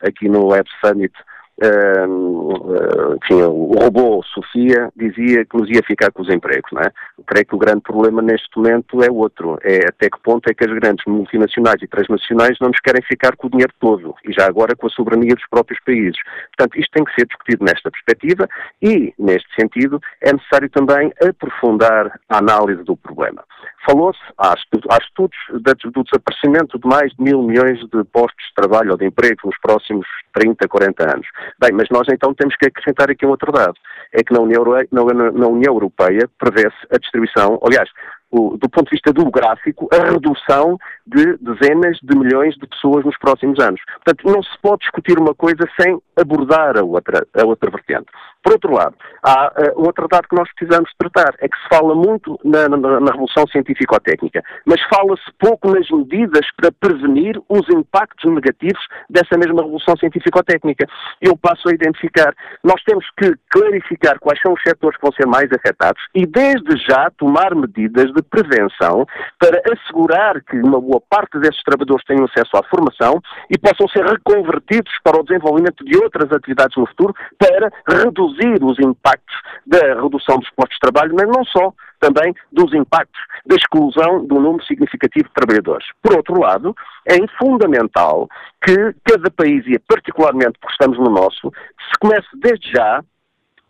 aqui no Web Summit, Uh, enfim, o robô Sofia dizia que nos ia ficar com os empregos, não é? Creio que o grande problema neste momento é outro, é até que ponto é que as grandes multinacionais e transnacionais não nos querem ficar com o dinheiro todo, e já agora com a soberania dos próprios países. Portanto, isto tem que ser discutido nesta perspectiva e, neste sentido, é necessário também aprofundar a análise do problema. Falou-se, há, estudos do desaparecimento de mais de mil milhões de postos de trabalho ou de emprego nos próximos 30, 40 anos. Bem, mas nós então temos que acrescentar aqui um outro dado. É que na União, Europeia, Europeia prevê-se a distribuição, aliás, do ponto de vista demográfico, a redução de dezenas de milhões de pessoas nos próximos anos. Portanto, não se pode discutir uma coisa sem abordar a outra, a outra vertente. Por outro lado, há uh, outro dado que nós precisamos tratar, é que se fala muito na, na, na revolução científico-técnica, mas fala-se pouco nas medidas para prevenir os impactos negativos dessa mesma revolução científico-técnica. Eu passo a identificar. Nós temos que clarificar quais são os setores que vão ser mais afetados e, desde já, tomar medidas de prevenção para assegurar que uma boa parte desses trabalhadores tenham acesso à formação e possam ser reconvertidos para o desenvolvimento de outras atividades no futuro para reduzir os impactos da redução dos postos de trabalho, mas não só, também dos impactos da exclusão de um número significativo de trabalhadores. Por outro lado, é fundamental que cada país, e particularmente porque estamos no nosso, se comece desde já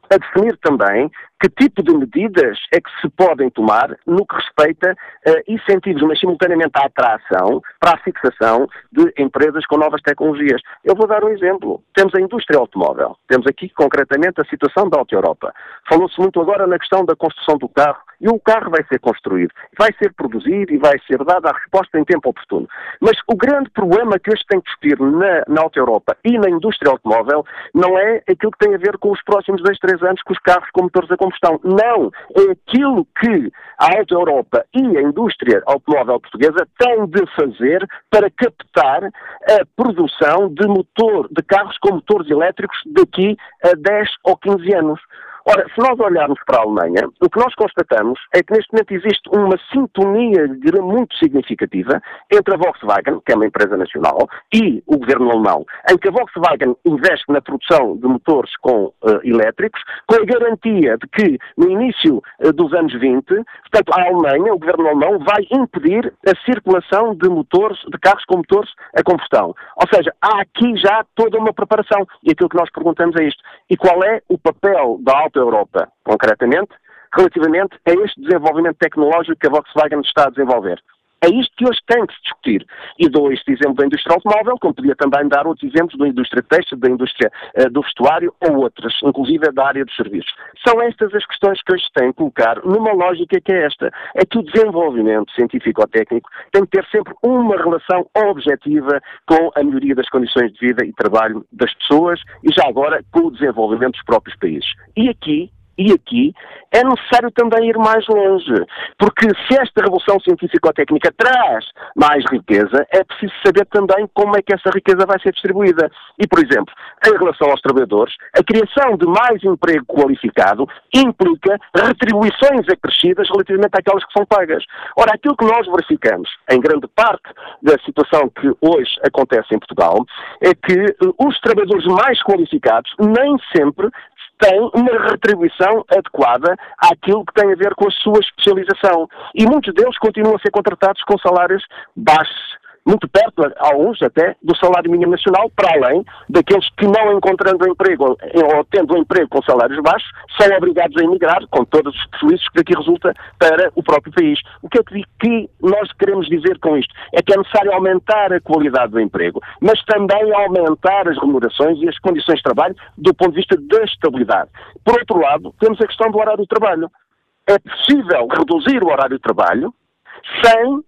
a definir também que tipo de medidas é que se podem tomar no que respeita a incentivos, mas simultaneamente à atração para a fixação de empresas com novas tecnologias. Eu vou dar um exemplo. Temos a indústria automóvel. Temos aqui concretamente a situação da Auto Europa. Falou-se muito agora na questão da construção do carro e o carro vai ser construído, vai ser produzido e vai ser dada a resposta em tempo oportuno. Mas o grande problema que hoje tem que discutir na, na Auto Europa e na indústria automóvel não é aquilo que tem a ver com os próximos dois, três anos com os carros com motores a combustão. Não! É aquilo que a Europa e a indústria automóvel portuguesa têm de fazer para captar a produção de motor, de carros com motores elétricos daqui a 10 ou 15 anos. Ora, se nós olharmos para a Alemanha, o que nós constatamos é que neste momento existe uma sintonia muito significativa entre a Volkswagen, que é uma empresa nacional, e o governo alemão, em que a Volkswagen investe na produção de motores com uh, elétricos, com a garantia de que no início uh, dos anos 20, portanto, a Alemanha, o governo alemão, vai impedir a circulação de motores, de carros com motores a combustão. Ou seja, há aqui já toda uma preparação. E aquilo que nós perguntamos é isto. E qual é o papel da Auto Europa, concretamente, relativamente a este desenvolvimento tecnológico que a Volkswagen está a desenvolver. É isto que hoje tem que se discutir. E dou este exemplo da indústria automóvel, como podia também dar outros exemplos da indústria têxtil, da indústria uh, do vestuário ou outras, inclusive da área dos serviços. São estas as questões que hoje têm que colocar numa lógica que é esta. É que o desenvolvimento científico-técnico tem que ter sempre uma relação objetiva com a melhoria das condições de vida e trabalho das pessoas e já agora com o desenvolvimento dos próprios países. E aqui e aqui é necessário também ir mais longe, porque se esta revolução científico-técnica traz mais riqueza, é preciso saber também como é que essa riqueza vai ser distribuída. E, por exemplo, em relação aos trabalhadores, a criação de mais emprego qualificado implica retribuições acrescidas relativamente àquelas que são pagas. Ora, aquilo que nós verificamos, em grande parte da situação que hoje acontece em Portugal, é que eh, os trabalhadores mais qualificados nem sempre tem uma retribuição adequada àquilo que tem a ver com a sua especialização. E muitos deles continuam a ser contratados com salários baixos muito perto, alguns até, do salário mínimo nacional, para além daqueles que não encontrando emprego ou tendo um emprego com salários baixos, são obrigados a emigrar, com todos os prejuízos que daqui resulta para o próprio país. O que é que nós queremos dizer com isto? É que é necessário aumentar a qualidade do emprego, mas também aumentar as remunerações e as condições de trabalho do ponto de vista da estabilidade. Por outro lado, temos a questão do horário de trabalho. É possível reduzir o horário de trabalho sem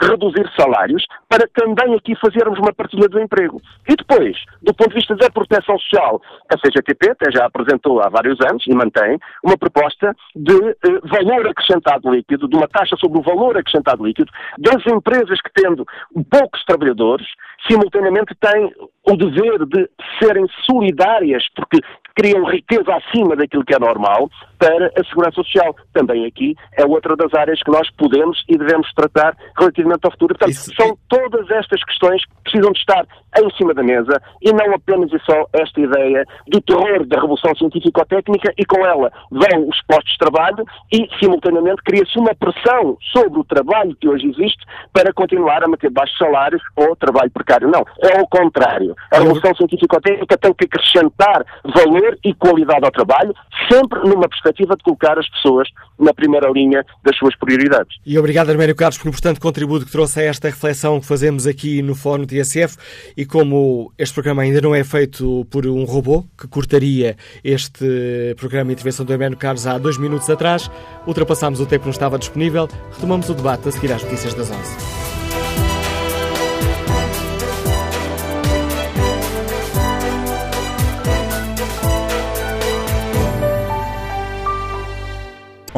reduzir salários, para também aqui fazermos uma partilha do emprego. E depois, do ponto de vista da proteção social, a CGTP até já apresentou há vários anos e mantém uma proposta de eh, valor acrescentado líquido, de uma taxa sobre o valor acrescentado líquido das empresas que, tendo poucos trabalhadores, simultaneamente têm o dever de serem solidárias, porque criam riqueza acima daquilo que é normal para a segurança social. Também aqui é outra das áreas que nós podemos e devemos tratar relativamente ao futuro. Portanto, Isso... são todas estas questões que precisam de estar em cima da mesa e não apenas e só esta ideia do terror da revolução científico-técnica e com ela vão os postos de trabalho e, simultaneamente, cria-se uma pressão sobre o trabalho que hoje existe para continuar a manter baixos salários ou trabalho precário. Não, é o contrário. A revolução científico-técnica tem que acrescentar valor e qualidade ao trabalho, sempre numa perspectiva de colocar as pessoas na primeira linha das suas prioridades. E obrigado, Armério Carlos, um importante contributo que trouxe a esta reflexão que fazemos aqui no Fórum TSF. E como este programa ainda não é feito por um robô, que cortaria este programa de intervenção do Armério Carlos há dois minutos atrás, ultrapassámos o tempo que não estava disponível, retomamos o debate a seguir às notícias das 11.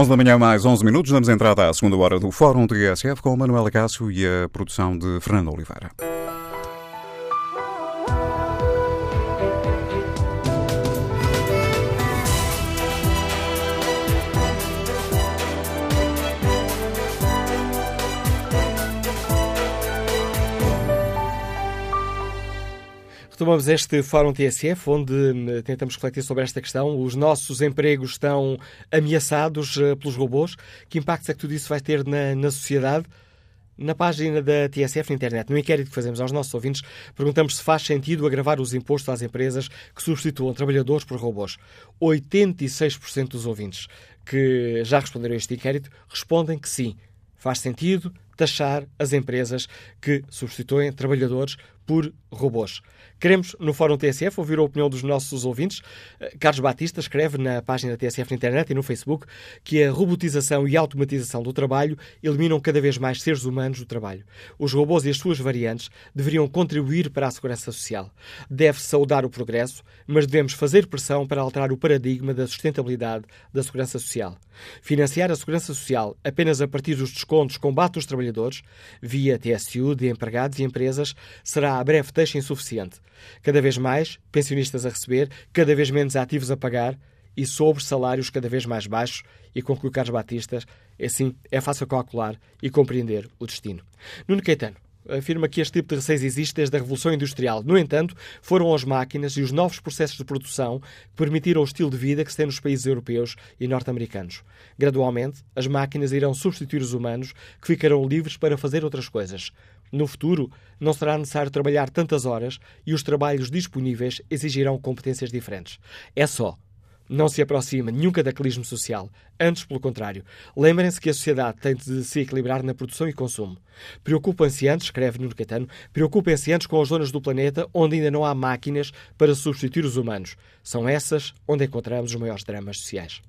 11 da manhã, mais 11 minutos. Damos entrada à segunda hora do Fórum TSF com Manuela Cássio e a produção de Fernando Oliveira. Retomamos este Fórum TSF, onde hum, tentamos refletir sobre esta questão. Os nossos empregos estão ameaçados eh, pelos robôs. Que impacto é que tudo isso vai ter na, na sociedade? Na página da TSF na internet, no inquérito que fazemos aos nossos ouvintes, perguntamos se faz sentido agravar os impostos às empresas que substituam trabalhadores por robôs. 86% dos ouvintes que já responderam a este inquérito respondem que sim, faz sentido taxar as empresas que substituem trabalhadores por robôs. Queremos, no Fórum TSF, ouvir a opinião dos nossos ouvintes. Eh, Carlos Batista escreve na página da TSF na internet e no Facebook que a robotização e a automatização do trabalho eliminam cada vez mais seres humanos do trabalho. Os robôs e as suas variantes deveriam contribuir para a segurança social. Deve-se saudar o progresso, mas devemos fazer pressão para alterar o paradigma da sustentabilidade da segurança social. Financiar a segurança social apenas a partir dos descontos combate os trabalhadores, via TSU de empregados e empresas, será a breve taxa insuficiente. Cada vez mais pensionistas a receber, cada vez menos ativos a pagar e sobre salários cada vez mais baixos, e conclui Carlos Batistas, assim é fácil calcular e compreender o destino. Nuno Caetano afirma que este tipo de receios existe desde a Revolução Industrial. No entanto, foram as máquinas e os novos processos de produção que permitiram o estilo de vida que se tem nos países europeus e norte-americanos. Gradualmente, as máquinas irão substituir os humanos, que ficarão livres para fazer outras coisas. No futuro, não será necessário trabalhar tantas horas e os trabalhos disponíveis exigirão competências diferentes. É só. Não se aproxima nenhum cataclismo social. Antes, pelo contrário. Lembrem-se que a sociedade tem de se equilibrar na produção e consumo. Preocupem-se antes, escreve Nuno Catano, preocupem-se antes com as zonas do planeta onde ainda não há máquinas para substituir os humanos. São essas onde encontramos os maiores dramas sociais.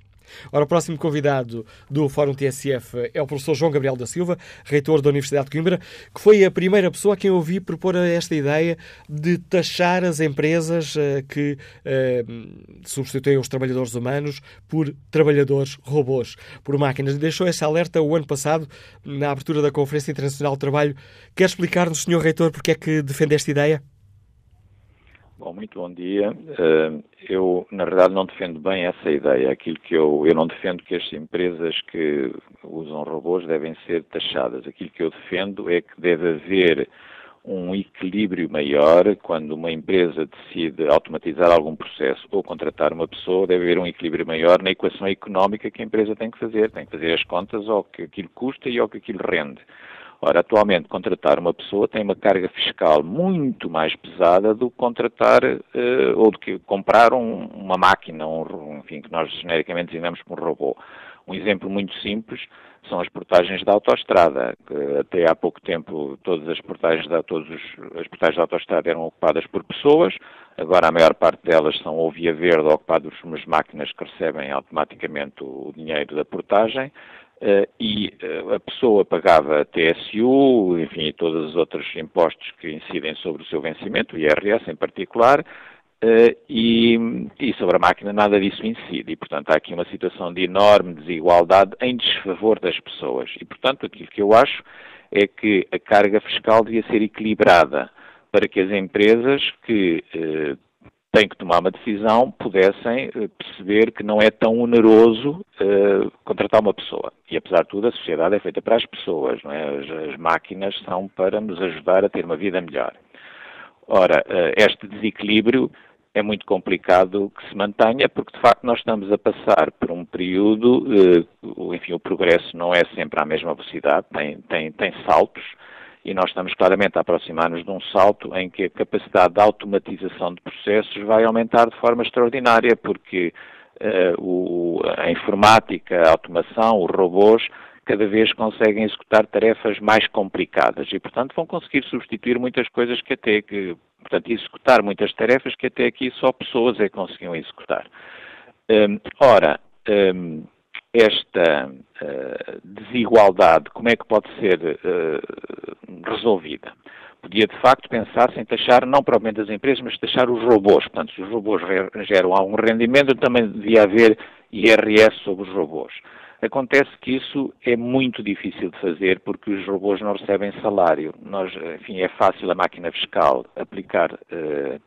Ora, o próximo convidado do Fórum TSF é o professor João Gabriel da Silva, reitor da Universidade de Coimbra, que foi a primeira pessoa a quem ouvi propor esta ideia de taxar as empresas uh, que uh, substituem os trabalhadores humanos por trabalhadores robôs, por máquinas. Deixou esse alerta o ano passado, na abertura da Conferência Internacional do Trabalho. Quer explicar-nos, Sr. Reitor, porque é que defende esta ideia? Bom, muito bom dia. Uh, eu, na verdade, não defendo bem essa ideia. Aquilo que eu, eu não defendo que as empresas que usam robôs devem ser taxadas. Aquilo que eu defendo é que deve haver um equilíbrio maior quando uma empresa decide automatizar algum processo ou contratar uma pessoa, deve haver um equilíbrio maior na equação económica que a empresa tem que fazer. Tem que fazer as contas ao que aquilo custa e ao que aquilo rende. Ora, atualmente, contratar uma pessoa tem uma carga fiscal muito mais pesada do que contratar uh, ou do que comprar um, uma máquina, um, enfim, que nós genericamente designamos como robô. Um exemplo muito simples são as portagens da autoestrada. Até há pouco tempo todas as portagens da, todos os, as portagens da autoestrada eram ocupadas por pessoas, agora a maior parte delas são ou via verde ocupadas por máquinas que recebem automaticamente o dinheiro da portagem. Uh, e uh, a pessoa pagava TSU, enfim, todos os outros impostos que incidem sobre o seu vencimento, o IRS em particular, uh, e, e, sobre a máquina nada disso incide. E, portanto, há aqui uma situação de enorme desigualdade em desfavor das pessoas. E, portanto, aquilo que eu acho é que a carga fiscal devia ser equilibrada para que as empresas que têm que tomar uma decisão, pudessem eh, perceber que não é tão oneroso uh, contratar uma pessoa. E apesar de tudo, a sociedade é feita para as pessoas, não é? As, as máquinas são para nos ajudar a ter uma vida melhor. Ora, uh, este desequilíbrio é muito complicado que se mantenha, porque de facto nós estamos a passar por um período, uh, enfim, o progresso não é sempre à mesma velocidade, tem, tem, tem saltos, e nós estamos claramente a aproximar-nos de um salto em que a capacidade de automatização de processos vai aumentar de forma extraordinária, porque uh, o, a informática, a automação, os robôs, cada vez conseguem executar tarefas mais complicadas e, portanto, vão conseguir substituir muitas coisas que até que, portanto, executar muitas tarefas que até aqui só pessoas é que conseguiam executar. Um, ora, um, esta uh, desigualdade, como é que pode ser uh, resolvida? Podia, de facto, pensar-se em taxar não propriamente as empresas, mas taxar os robôs. Portanto, se os robôs geram algum rendimento, também devia haver IRS sobre os robôs. Acontece que isso é muito difícil de fazer porque os robôs não recebem salário. Nós, enfim, é fácil a máquina fiscal aplicar uh,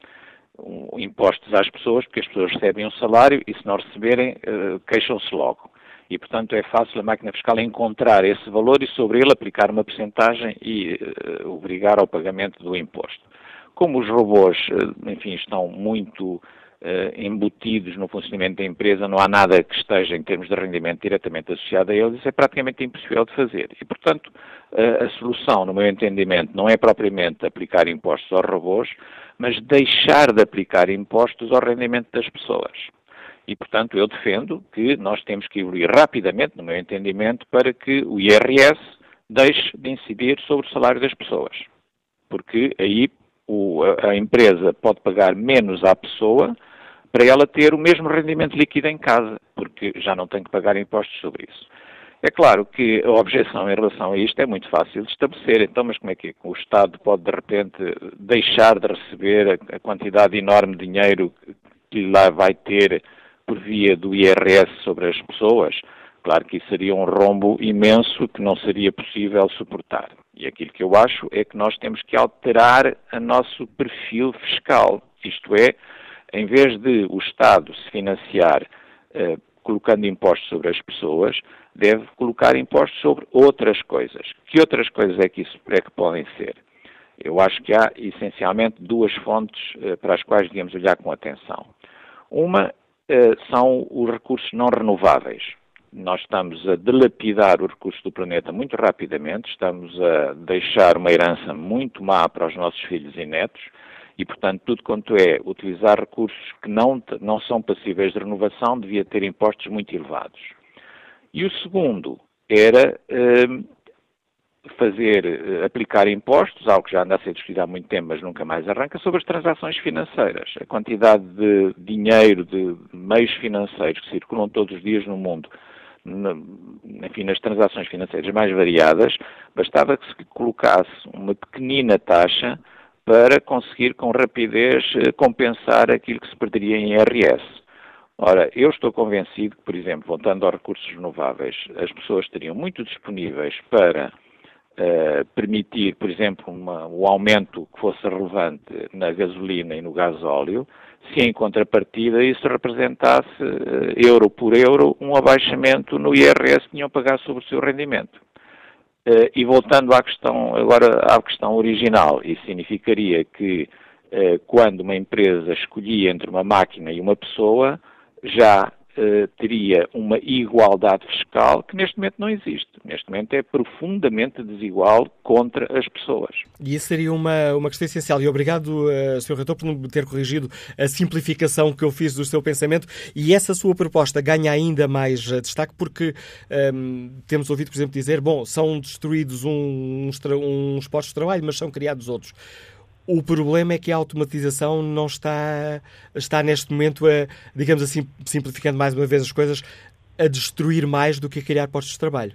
um, impostos às pessoas porque as pessoas recebem um salário e se não receberem, uh, queixam-se logo e, portanto, é fácil a máquina fiscal encontrar esse valor e sobre ele aplicar uma percentagem e uh, obrigar ao pagamento do imposto. Como os robôs, uh, enfim, estão muito uh, embutidos no funcionamento da empresa, não há nada que esteja em termos de rendimento diretamente associado a eles, isso é praticamente impossível de fazer. E, portanto, a solução, no meu entendimento, não é propriamente aplicar impostos aos robôs, mas deixar de aplicar impostos ao rendimento das pessoas. E, portanto, eu defendo que nós temos que evoluir rapidamente, no meu entendimento, para que o IRS deixe de incidir sobre o salário das pessoas. Porque aí o, a, empresa pode pagar menos à pessoa para ela ter o mesmo rendimento líquido em casa, porque já não tem que pagar impostos sobre isso. É claro que a objeção em relação a isto é muito fácil de estabelecer. Então, mas como é que o Estado pode, de repente, deixar de receber a quantidade enorme de dinheiro que lá vai ter por via do IRS sobre as pessoas? Claro que isso seria um rombo imenso que não seria possível suportar. E aquilo que eu acho é que nós temos que alterar o nosso perfil fiscal. Isto é, em vez de o Estado se financiar eh, colocando impostos sobre as pessoas, deve colocar impostos sobre outras coisas. Que outras coisas é que isso é que podem ser? Eu acho que há essencialmente duas fontes eh, para as quais devemos olhar com atenção. Uma são os recursos não renováveis nós estamos a dilapidar o recurso do planeta muito rapidamente, estamos a deixar uma herança muito má para os nossos filhos e netos e, portanto, tudo quanto é utilizar recursos que não, não são passíveis de renovação devia ter impostos muito elevados. E o segundo era eh, fazer, eh, aplicar impostos, algo que já anda a ser discutido há muito tempo, mas nunca mais arranca, sobre as transações financeiras. A quantidade de dinheiro, de meios financeiros que circulam todos os dias no mundo enfim, nas transações financeiras mais variadas, bastava que se colocasse uma pequenina taxa para conseguir com rapidez eh, compensar aquilo que se perderia em IRS. Ora, eu estou convencido que, por exemplo, voltando aos recursos renováveis, as pessoas estariam muito disponíveis para uh, permitir, por exemplo, uma, o aumento que fosse relevante na gasolina e no gasóleo, se em contrapartida isso representasse, uh, euro por euro, um abaixamento no IRS que tinham pagar sobre o seu rendimento. Uh, e voltando à questão, agora à questão original, isso significaria que quando uma empresa escolhia entre uma máquina e uma pessoa, já eh, teria uma igualdade fiscal que neste momento não existe. Neste momento é profundamente desigual contra as pessoas. E isso seria uma, uma questão essencial. E obrigado, uh, Sr. Reitor, por me ter corrigido a simplificação que eu fiz do seu pensamento. E essa sua proposta ganha ainda mais uh, destaque porque um, ehm, temos ouvido, por exemplo, dizer: bom, são destruídos uns, uns postos de trabalho, mas são criados outros. O problema é que a automatização não está, está neste momento a, digamos assim, simplificando mais uma vez as coisas, a destruir mais do que a criar postos de trabalho.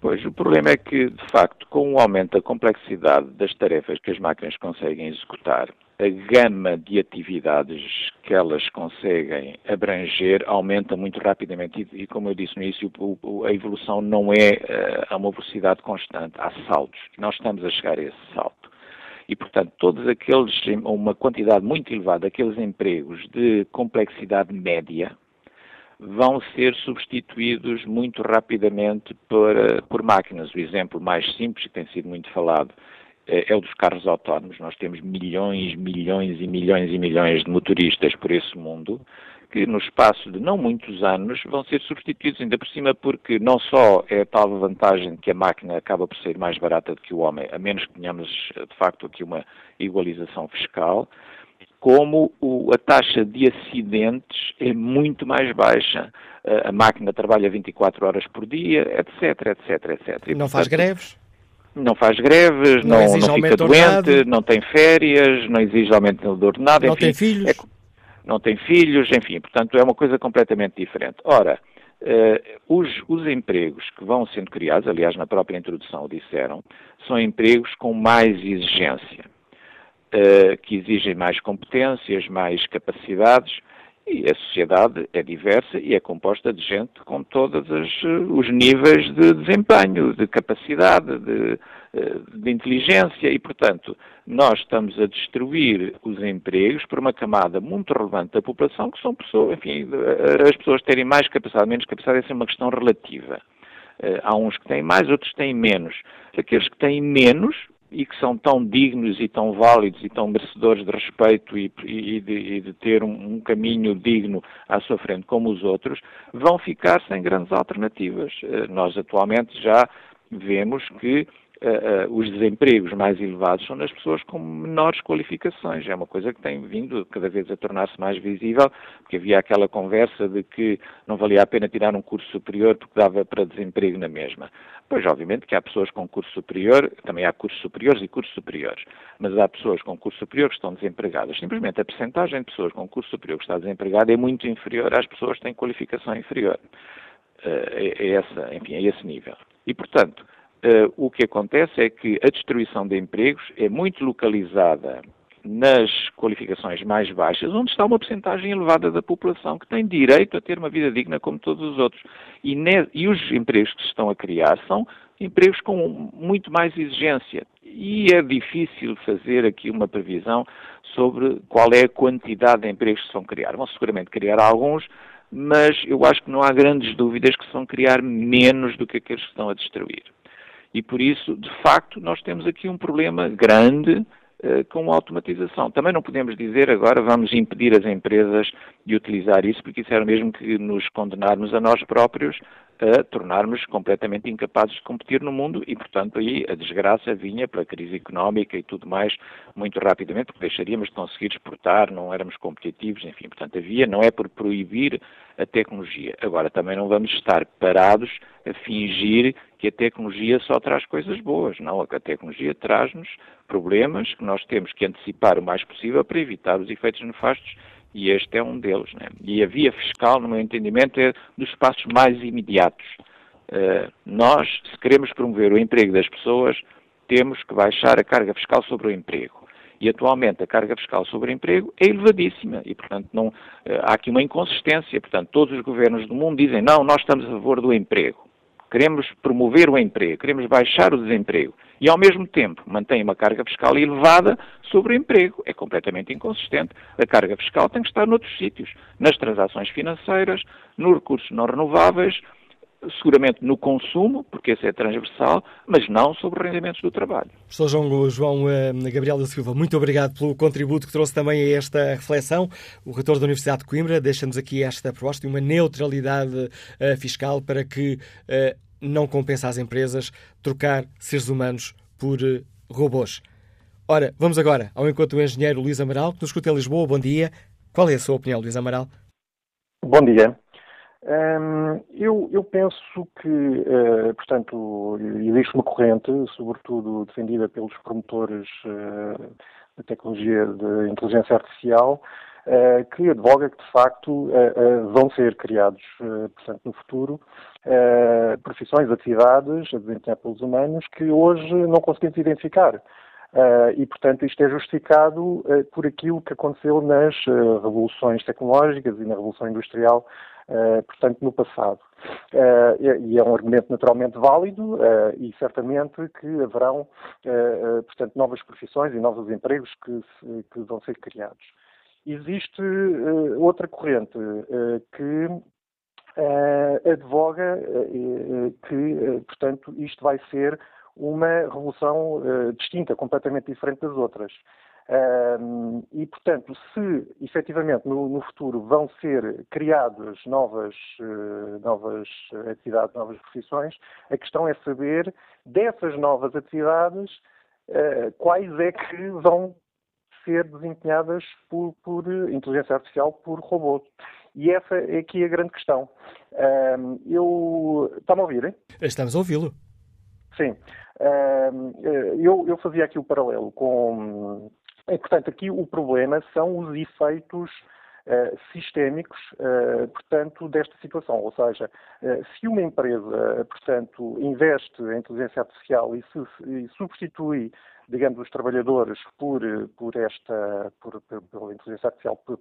Pois, o problema é que, de facto, com o aumento da complexidade das tarefas que as máquinas conseguem executar, a gama de atividades que elas conseguem abranger aumenta muito rapidamente e, e como eu disse no início, o, a evolução não é uh, a uma velocidade constante, há saltos. Nós estamos a chegar a esse salto. E, portanto, todos aqueles, uma quantidade muito elevada daqueles empregos de complexidade média, vão ser substituídos muito rapidamente por, por máquinas. O exemplo mais simples, que tem sido muito falado, é, é o dos carros autónomos. Nós temos milhões, milhões e milhões e milhões de motoristas por esse mundo que no espaço de não muitos anos vão ser substituídos, ainda por cima porque não só é a tal vantagem que a máquina acaba por ser mais barata do que o homem, a menos que tenhamos de facto aqui uma igualização fiscal, como o, a taxa de acidentes é muito mais baixa. A máquina trabalha 24 horas por dia, etc, etc, etc. E, não portanto, faz greves? Não faz greves, não, não, não fica doente, não tem férias, não exige aumento do ordenado. Não enfim, tem filhos? É, não tem filhos, enfim, portanto é uma coisa completamente diferente. Ora, uh, os, os, empregos que vão sendo criados, aliás, na própria introdução o disseram, são empregos com mais exigência, uh, que exigem mais competências, mais capacidades, e a sociedade é diversa e é composta de gente com todos os níveis de desempenho, de capacidade, de, eh, de, inteligência e, portanto, nós estamos a destruir os empregos por uma camada muito relevante da população que são pessoas, enfim, as pessoas terem mais capacidade, menos capacidade, essa é uma questão relativa. Eh, há uns que têm mais, outros têm menos. Aqueles que têm menos e que são tão dignos e tão válidos e tão merecedores de respeito e, e, de, e de, ter um, um, caminho digno à sua frente como os outros, vão ficar sem grandes alternativas. Eh, nós atualmente já vemos que uh, os desempregos mais elevados são nas pessoas com menores qualificações. É uma coisa que tem vindo cada vez a tornar-se mais visível, porque havia aquela conversa de que não valia a pena tirar um curso superior porque dava para desemprego na mesma. Pois, obviamente, que há pessoas com curso superior, também há cursos superiores e cursos superiores, mas há pessoas com curso superior que estão desempregadas. Simplesmente a percentagem de pessoas com curso superior que está desempregada é muito inferior às pessoas que têm qualificação inferior. Uh, é, é, essa, enfim, é esse nível. E, portanto, uh, o que acontece é que a destruição de empregos é muito localizada nas qualificações mais baixas, onde está uma porcentagem elevada da população que tem direito a ter uma vida digna como todos os outros. E, ne, e os empregos que se estão a criar são empregos com muito mais exigência. E é difícil fazer aqui uma previsão sobre qual é a quantidade de empregos que se vão criar. Vão seguramente criar alguns, mas eu acho que não há grandes dúvidas que se vão criar menos do que aqueles que estão a destruir. E por isso, de facto, nós temos aqui um problema grande eh, com a automatização. Também não podemos dizer agora vamos impedir as empresas de utilizar isso, porque isso era mesmo que nos condenarmos a nós próprios a tornarmos completamente incapazes de competir no mundo e, portanto, aí a desgraça vinha pela crise económica e tudo mais muito rapidamente, porque deixaríamos de conseguir exportar, não éramos competitivos, enfim, portanto, havia, não é por proibir a tecnologia. Agora, também não vamos estar parados a fingir que a tecnologia só traz coisas boas. Não, a tecnologia traz-nos problemas que nós temos que antecipar o mais possível para evitar os efeitos nefastos e este é um deles. Né? E a via fiscal, no meu entendimento, é dos passos mais imediatos. Uh, nós, se queremos promover o emprego das pessoas, temos que baixar a carga fiscal sobre o emprego. E atualmente a carga fiscal sobre o emprego é elevadíssima e, portanto, não, uh, há aqui uma inconsistência. Portanto, todos os governos do mundo dizem não, nós estamos a favor do emprego. Queremos promover o emprego, queremos baixar o desemprego e, ao mesmo tempo, mantém uma carga fiscal elevada sobre o emprego. É completamente inconsistente. A carga fiscal tem que estar noutros sítios, nas transações financeiras, nos recursos não renováveis, seguramente no consumo, porque esse é transversal, mas não sobre rendimentos do trabalho. Professor João, João uh, Gabriel da Silva, muito obrigado pelo contributo que trouxe também a esta reflexão. O reitor da Universidade de Coimbra deixa-nos aqui esta proposta de uma neutralidade uh, fiscal para que uh, não compensa às empresas trocar seres humanos por robôs. Ora, vamos agora ao encontro do engenheiro Luís Amaral, que nos escuta em Lisboa. Bom dia. Qual é a sua opinião, Luís Amaral? Bom dia. Um, eu, eu, penso que, uh, portanto, existe uma corrente, sobretudo defendida pelos promotores uh, da tecnologia de inteligência artificial, uh, que advoga que, de facto, vão ser criados, portanto, no futuro, profissões, atividades a pelos humanos que hoje não conseguimos identificar. Uh, e, portanto, isto é justificado uh, por aquilo que aconteceu nas uh, revoluções tecnológicas e na Revolução Industrial uh, portanto, no passado. Uh, e é um argumento naturalmente válido uh, e certamente que haverão, portanto, novas profissões e novos empregos que, que vão ser criados. Existe outra corrente que advoga que, portanto, isto vai ser uma revolução distinta, completamente diferente das outras. Um, e, portanto, se efetivamente no, no, futuro vão ser criadas novas, uh, novas atividades, novas profissões, a questão é saber dessas novas atividades uh, quais é que vão ser desempenhadas por, por, inteligência artificial, por robôs. E essa é aqui a grande questão. Um, eu... Está-me a ouvir? Hein? Estamos a ouvi-lo. Sim. Um, eu, eu fazia aqui o paralelo com e, portanto, aqui o problema são os efeitos Uh, sistémicos, uh, portanto, desta situação. Ou seja, uh, se uma empresa, portanto, investe em inteligência artificial e, e substitui digamos, os trabalhadores por, por esta, por, pela inteligência artificial, por,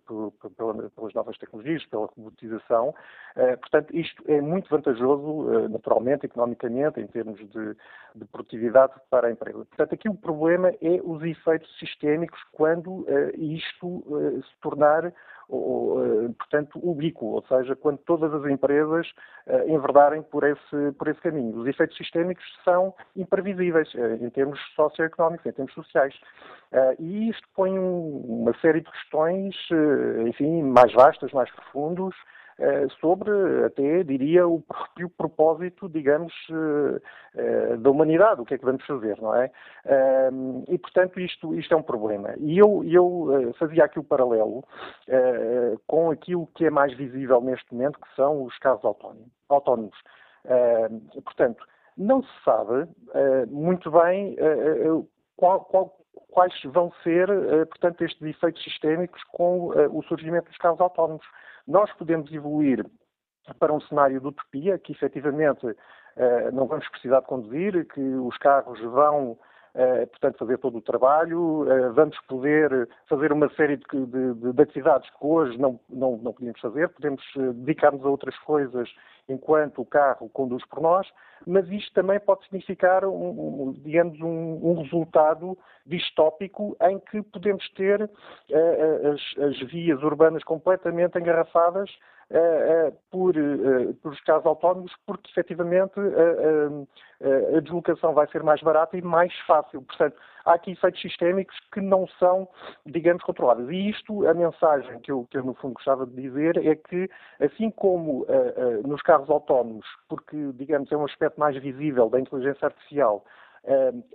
pela, pelas novas tecnologias, pela robotização. Uh, portanto, isto é muito vantajoso, uh, naturalmente, economicamente, em termos de, de, produtividade para a empresa. Portanto, aqui o problema é os efeitos sistémicos quando uh, isto se tornar eh, portanto, ubíquo, ou seja, quando todas as empresas uh, enverdarem por esse, por esse caminho. Os efeitos sistémicos são imprevisíveis uh, em termos socioeconómicos, em termos sociais. E isto põe um, uma série de questões, enfim, mais vastas, mais profundos, sobre, até diria, o próprio propósito, digamos, da humanidade, o que é que vamos fazer, não é? E, portanto, isto, isto é um problema. E eu, eu fazia aqui o paralelo com aquilo que é mais visível neste momento, que são os casos autónomos. Portanto, não se sabe muito bem qual, qual, quais vão ser, uh, portanto, estes efeitos sistémicos com uh, o surgimento dos carros autónomos. Nós podemos evoluir para um cenário de utopia, que efetivamente uh, não vamos precisar de conduzir, que os carros vão portanto, fazer todo o trabalho. Vamos poder fazer uma série de, de, de, atividades que hoje não, não, não podíamos fazer. Podemos dedicar-nos a outras coisas enquanto o carro conduz por nós, mas isto também pode significar, um, um digamos, um, um, resultado distópico em que podemos ter as, as vias urbanas completamente engarrafadas uh, por, uh, por os carros autónomos, porque efetivamente a deslocação vai ser mais barata e mais fácil. Portanto, há aqui efeitos sistémicos que não são, digamos, controláveis. E isto, a mensagem que eu, que eu no fundo gostava de dizer é que, assim como nos carros autónomos, porque, digamos, é um aspecto mais visível da inteligência artificial,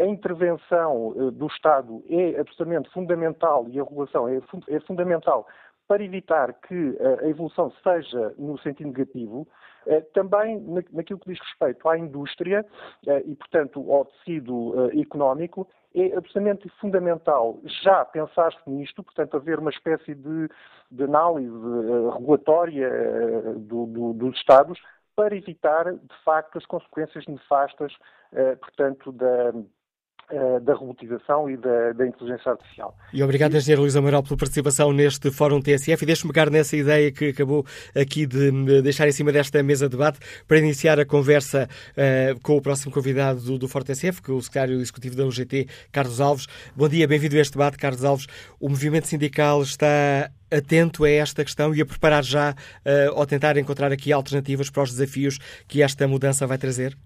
a intervenção do Estado é absolutamente fundamental e a regulação é, é fundamental para evitar que eh, a evolução seja no sentido negativo, eh, também naquilo que diz respeito à indústria eh, e, portanto, ao tecido económico, é absolutamente fundamental já pensar-se nisto, portanto, haver uma espécie de, de análise regulatória do, do, dos Estados para evitar, de facto, as consequências nefastas, portanto, da da robotização e da, da, inteligência artificial. E obrigado, Engenheiro Luís Amaral, pela participação neste Fórum TSF e deixe-me pegar nessa ideia que acabou aqui de deixar em cima desta mesa de debate para iniciar a conversa uh, com o próximo convidado do, do Fórum TSF, que é o secretário executivo da UGT, Carlos Alves. Bom dia, bem-vindo a este debate, Carlos Alves. O movimento sindical está atento a esta questão e a preparar já uh, ou tentar encontrar aqui alternativas para os desafios que esta mudança vai trazer?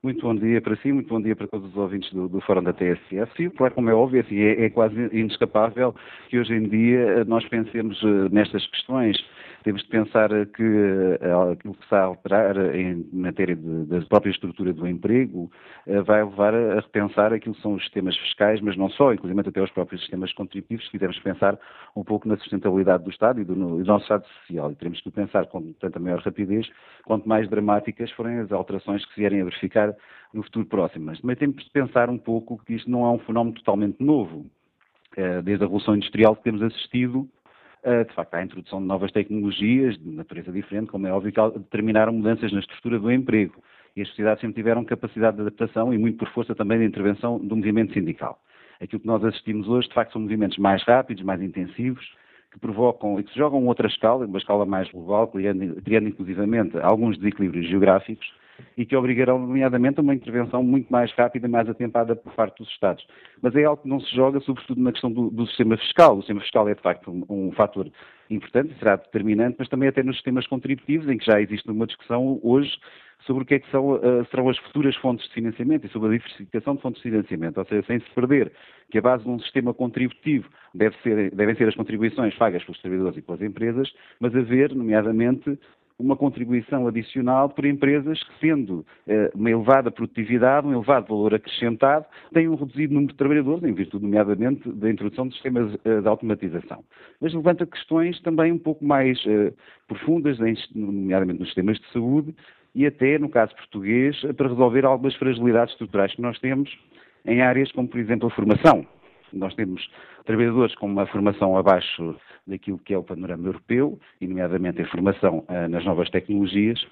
Muito bom dia para si, muito bom dia para todos os ouvintes do, do Fórum da TSF. Sim, claro, como é óbvio, assim, é, é, quase inescapável que hoje em dia nós pensemos uh, nestas questões. Temos de pensar que uh, aquilo que está a alterar em matéria de, da própria estrutura do emprego uh, vai levar a, repensar aquilo que são os sistemas fiscais, mas não só, inclusive até os próprios sistemas contributivos, temos que pensar um pouco na sustentabilidade do Estado e do, do nosso Estado social. E teremos que pensar com tanta maior rapidez, quanto mais dramáticas forem as alterações que se vierem a verificar no futuro próximo. Mas também temos de pensar um pouco que isto não é um fenómeno totalmente novo. Eh, desde a Revolução Industrial que temos assistido, eh, de facto, à introdução de novas tecnologias de natureza diferente, como é óbvio, que determinaram mudanças na estrutura do emprego. E as sociedades sempre tiveram capacidade de adaptação e muito por força também de intervenção do movimento sindical. Aquilo que nós assistimos hoje, de facto, são movimentos mais rápidos, mais intensivos, que provocam e que se jogam outra escala, uma escala mais global, criando, criando inclusivamente alguns desequilíbrios geográficos, e que obrigarão, nomeadamente, a uma intervenção muito mais rápida e mais atempada por parte dos Estados. Mas é algo que não se joga, sobretudo na questão do, do sistema fiscal. O sistema fiscal é, de facto, um, um fator importante, será determinante, mas também até nos sistemas contributivos, em que já existe uma discussão hoje sobre o que é que são, uh, serão as futuras fontes de financiamento e sobre a diversificação de fontes de financiamento, ou seja, sem se perder que a base de um sistema contributivo deve ser, devem ser as contribuições pagas pelos trabalhadores e pelas empresas, mas haver, nomeadamente, uma contribuição adicional por empresas que, sendo eh, uma elevada produtividade, um elevado valor acrescentado, têm um reduzido número de trabalhadores, em virtude, nomeadamente, da introdução de sistemas eh, de automatização. Mas levanta questões também um pouco mais eh, profundas, nomeadamente nos sistemas de saúde e até, no caso português, para resolver algumas fragilidades estruturais que nós temos em áreas como, por exemplo, a formação. Nós temos trabalhadores com uma formação abaixo daquilo que é o panorama europeu, e nomeadamente a formação uh, nas novas tecnologias,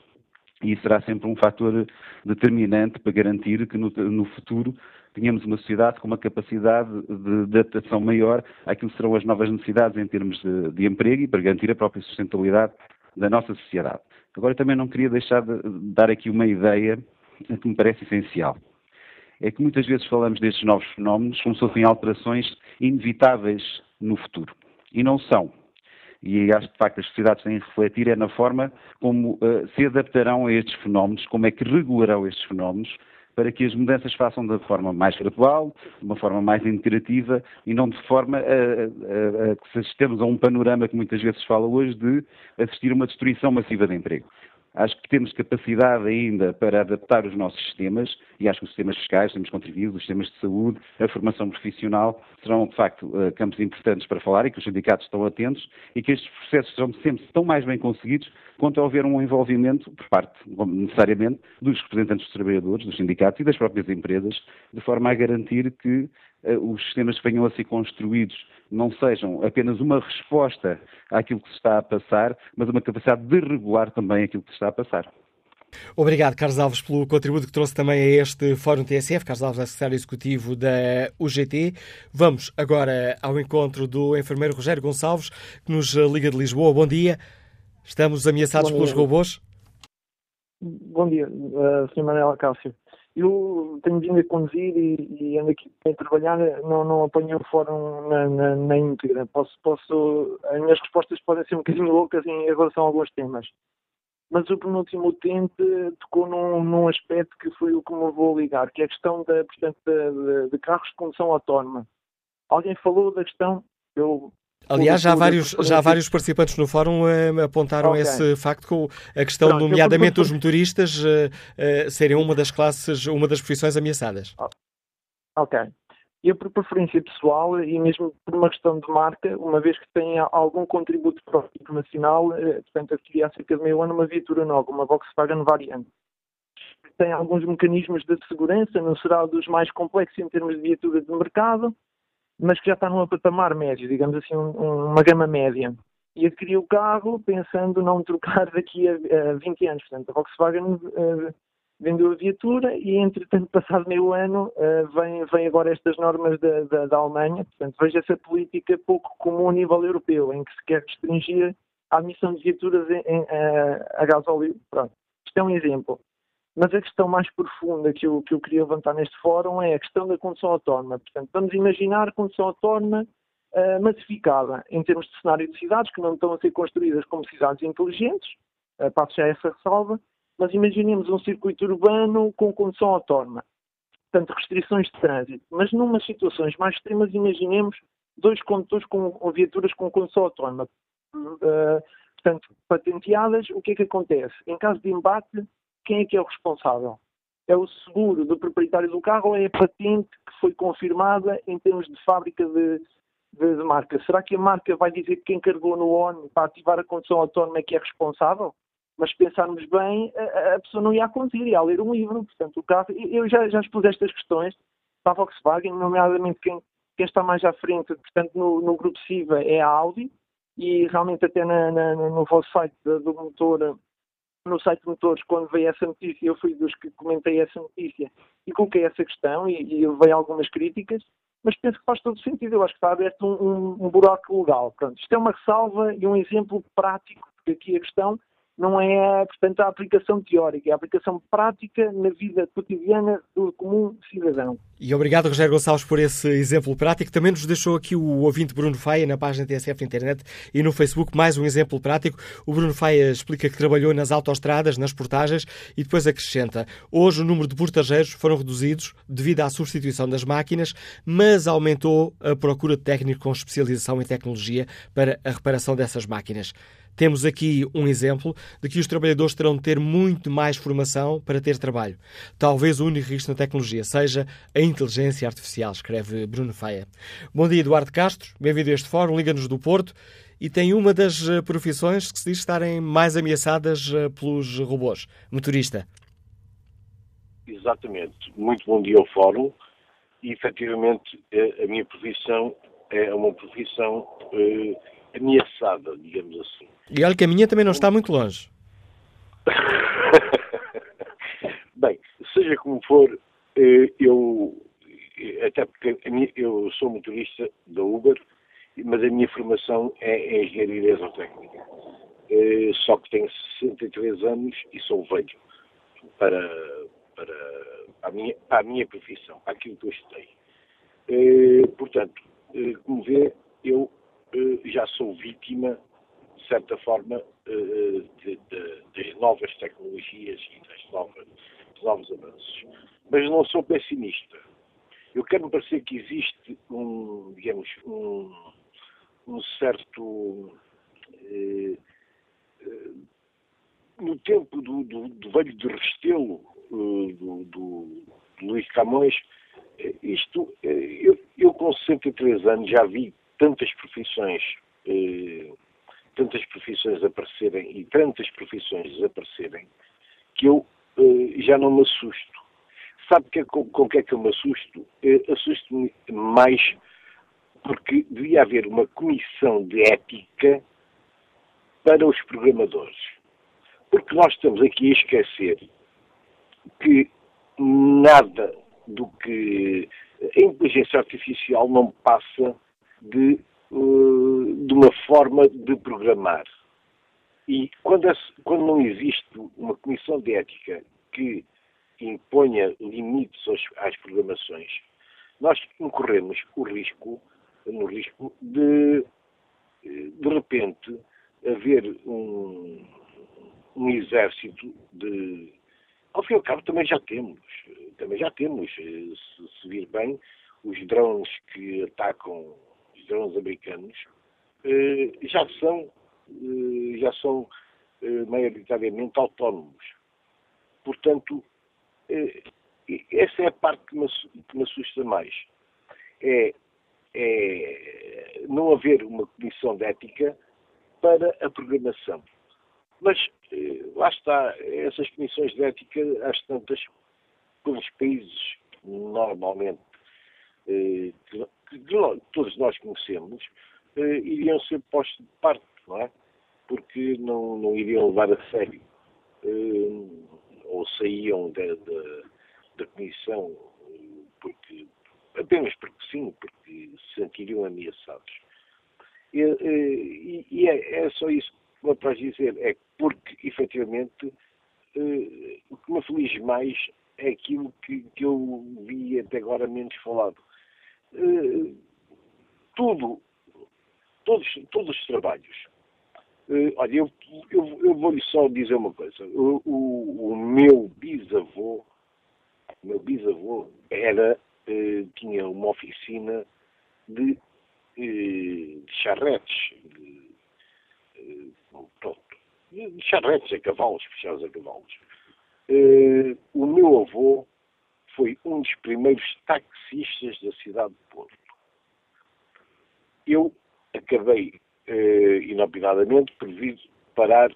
e isso será sempre um fator determinante para garantir que no, no futuro tenhamos uma sociedade com uma capacidade de adaptação maior àquilo que serão as novas necessidades em termos de, de emprego e para garantir a própria sustentabilidade da nossa sociedade. Agora também não queria deixar de dar aqui uma ideia que me parece essencial é que muitas vezes falamos destes novos fenómenos como se fossem alterações inevitáveis no futuro. E não são. E acho que, de facto, as sociedades têm que refletir é na forma como uh, se adaptarão a estes fenómenos, como é que regularão estes fenómenos, para que as mudanças façam da forma mais gradual, de uma forma mais interativa e não de forma a, a, a que assistamos a um panorama que muitas vezes se fala hoje de assistir a uma destruição massiva de emprego. Acho que temos capacidade ainda para adaptar os nossos sistemas e acho que os sistemas fiscais, os sistemas os sistemas de saúde, a formação profissional serão, de facto, eh, campos importantes para falar e que os sindicatos estão atentos e que estes processos serão sempre tão mais bem conseguidos quanto houver um envolvimento, por parte, necessariamente, dos representantes dos trabalhadores, dos sindicatos e das próprias empresas, de forma a garantir que os sistemas que venham a ser construídos não sejam apenas uma resposta àquilo que se está a passar, mas uma capacidade de regular também aquilo que se está a passar. Obrigado, Carlos Alves, pelo contributo que trouxe também a este Fórum TSF. Carlos Alves é secretário executivo da UGT. Vamos agora ao encontro do enfermeiro Rogério Gonçalves, que nos liga de Lisboa. Bom dia. Estamos ameaçados pelos robôs? Bom dia, uh, Sr. Manela Cássio. Eu tenho vindo a conduzir e, e ando aqui a trabalhar, não, não apanhei o fórum na, na, na íntegra. Posso, posso, as minhas respostas podem ser um bocadinho loucas em relação a alguns temas. Mas o penúltimo utente tocou num, num aspecto que foi o que me vou ligar, que é a questão da, portanto, de, de, de carros de condução autónoma. Alguém falou da questão, eu Aliás, já vários, já vários participantes no fórum uh, apontaram okay. esse facto com a questão, Pronto, nomeadamente, dos motoristas uh, uh, serem uma das classes, uma das profissões ameaçadas. Ok. Eu, por preferência pessoal e mesmo por uma questão de marca, uma vez que tenha algum contributo para o internacional, portanto, adquiri há cerca de meio ano uma viatura nova, uma Volkswagen Variante. Tem alguns mecanismos de segurança, não será dos mais complexos em termos de viatura de mercado, mas que já está num patamar médio, digamos assim, um, uma gama média. E adquiri o carro pensando não trocar daqui a, a 20 anos. Portanto, a Volkswagen uh, vendeu a viatura e, entretanto, passado meio ano, uh, vem, vem agora estas normas da, da, da, Alemanha. Portanto, vejo essa política pouco comum a nível europeu, em que se quer restringir a admissão de viaturas em, em, a, a gasóleo. Pronto. Isto é um exemplo. Mas a questão mais profunda que eu, que eu queria levantar neste fórum é a questão da condução autónoma. Portanto, vamos imaginar condução autónoma uh, massificada em termos de cenário de cidades que não estão a ser construídas como cidades inteligentes, uh, passo já essa ressalva, mas imaginemos um circuito urbano com condução autónoma. Portanto, restrições de trânsito. Mas numas situações mais extremas, imaginemos dois condutores com, com viaturas com condução autónoma. Uh, portanto, patenteadas, o que é que acontece? Em caso de embate, quem é que é o responsável? É o seguro do proprietário do carro ou é a patente que foi confirmada em termos de fábrica de, de, de marca? Será que a marca vai dizer que quem carregou no ON para ativar a condução autónoma é que é responsável? Mas pensarmos bem, a, a, pessoa não ia a conduzir, ia a ler um livro. Portanto, o carro. Eu já, já expus estas questões para a Volkswagen, nomeadamente quem, quem está mais à frente, portanto, no, no grupo SIVA é a Audi, e realmente até na, na, no vosso site do motor no site de motores, quando veio essa notícia, eu fui dos que comentei essa notícia e coloquei essa questão e, e levei algumas críticas, mas penso que faz todo sentido. Eu acho que está aberto um, um, um buraco legal. Pronto, isto é uma ressalva e um exemplo prático, porque aqui a questão não é, portanto, a aplicação teórica, é a aplicação prática na vida cotidiana do comum cidadão. E obrigado, Rogério Gonçalves, por esse exemplo prático. Também nos deixou aqui o ouvinte Bruno Faia na página TSF Internet e no Facebook mais um exemplo prático. O Bruno Faia explica que trabalhou nas autoestradas, nas portagens e depois acrescenta: hoje o número de portageiros foram reduzidos devido à substituição das máquinas, mas aumentou a procura de técnicos com especialização em tecnologia para a reparação dessas máquinas. Temos aqui um exemplo de que os trabalhadores terão de ter muito mais formação para ter trabalho. Talvez o único risco na tecnologia seja a inteligência artificial, escreve Bruno Faia. Bom dia, Eduardo Castro. Bem-vindo a este fórum. Liga-nos do Porto. E tem uma das eh, profissões que se diz estarem mais ameaçadas eh, pelos robôs. Motorista. Exatamente. Muito bom dia ao fórum. E, efetivamente, eh, a minha profissão é uma profissão ameaçada, digamos assim. E olha que a minha também não está muito longe. Bem, seja como for, eh, eu até porque eu sou motorista da Uber, mas a minha formação é em engenharia exotécnica. Eh, só que tenho 63 anos e sou velho para, para, a, minha, a minha profissão, aquilo que eu estudei. Eh, portanto, como vê, eu já sou vítima, de certa forma, de, de, das novas tecnologias e das novas, dos novos avanços. mas não sou pessimista. Eu quero-me parecer que existe um, digamos, um, um certo. Eh, eh, no tempo do, do, do velho de Restelo, eh, do, do, do Luís Camões, eh, isto, eh, eu, eu com 63 anos já vi tantas profissões, eh, tantas profissões aparecerem e tantas profissões desaparecerem, que eu eh, já não me assusto. Sabe que, com, o que é que eu me assusto? Eh, Assusto-me mais porque devia haver uma comissão de ética para os programadores. Porque nós estamos aqui a esquecer que nada do que a inteligência artificial não passa de, de uma forma de programar. E quando, quando não existe uma comissão de ética que imponha limites às programações, nós incorremos o risco, no risco de, de repente, haver um, um exército de. Ao fim e ao cabo, também já temos. Também já temos. Se, se vir bem, os drones que atacam, os drones americanos, eh, já são, eh, já são eh, maioritariamente autónomos. Portanto, essa é a parte que me, assusta mais. É, é, não haver uma comissão de ética para a programação. Mas lá está, essas comissões de ética, às tantas, pelos países normalmente que, todos nós conhecemos, iriam ser postos de parte, não é? Porque não, não iriam levar a sério. Ou saíam da, da, da comissão porque, apenas porque sim, porque se sentiriam ameaçados. E, e, e é, é, só isso que me apraz dizer, é porque, efetivamente, eh, o que me aflige mais é aquilo que, que eu vi até agora menos falado. Eh, tudo, todos, todos os trabalhos. Eh, olha, eu, eu, eu vou-lhe só dizer uma coisa. O, o, o meu bisavô, meu bisavô era, tinha uma oficina de, de charretes, de, pronto, de charretes a cavalos, fechados a cavalos. O meu avô foi um dos primeiros taxistas da cidade de Porto. Eu acabei, uh, inopinadamente, por vir parar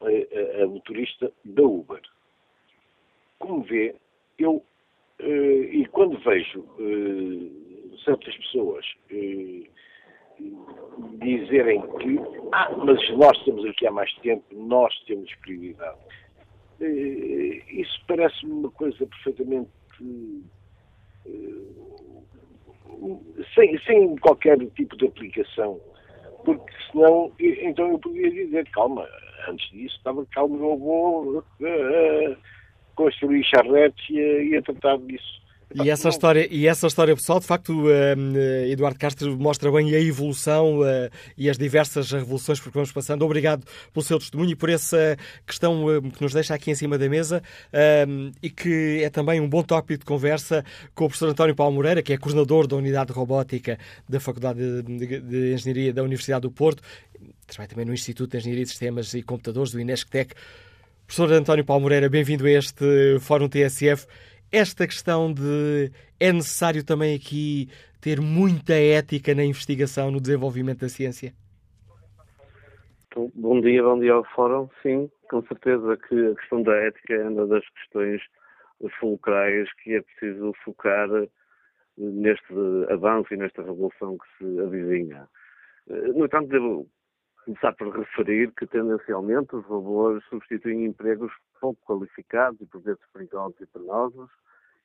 a, a, a, motorista da Uber. Como vê, eu, uh, e quando vejo certas pessoas dizerem que, ah, mas nós estamos aqui há mais tempo, nós temos prioridade. Eh, isso parece-me uma coisa perfeitamente. Eh, sem, sem qualquer tipo de aplicação. Porque senão, então eu podia dizer, calma, antes disso estava calmo, eu vou uh, construir charretes e, e a tratar disso. E essa, história, e essa história pessoal, de facto, uh, Eduardo Castro mostra bem a evolução uh, e as diversas revoluções por que vamos passando. Obrigado pelo seu testemunho e por essa questão uh, que nos deixa aqui em cima da mesa e que é também um bom tópico de conversa com o professor António Paulo Moreira, que é coordenador da Unidade de Robótica da Faculdade de, de Engenharia da Universidade do Porto, trabalha também no Instituto de Engenharia de Sistemas e Computadores do INESCTEC. Professor António Paulo Moreira, bem-vindo a este Fórum TSF esta questão de é necessário também aqui ter muita ética na investigação, no desenvolvimento da ciência? Então, bom dia, bom dia ao Fórum. Sim, com certeza que a questão da ética é uma das questões fulcrais que é preciso focar neste avanço e nesta revolução que se avizinha. No entanto, devo começar por referir que, tendencialmente, os robôs substituem empregos pouco qualificados e, por vezes, perigosos e penosos,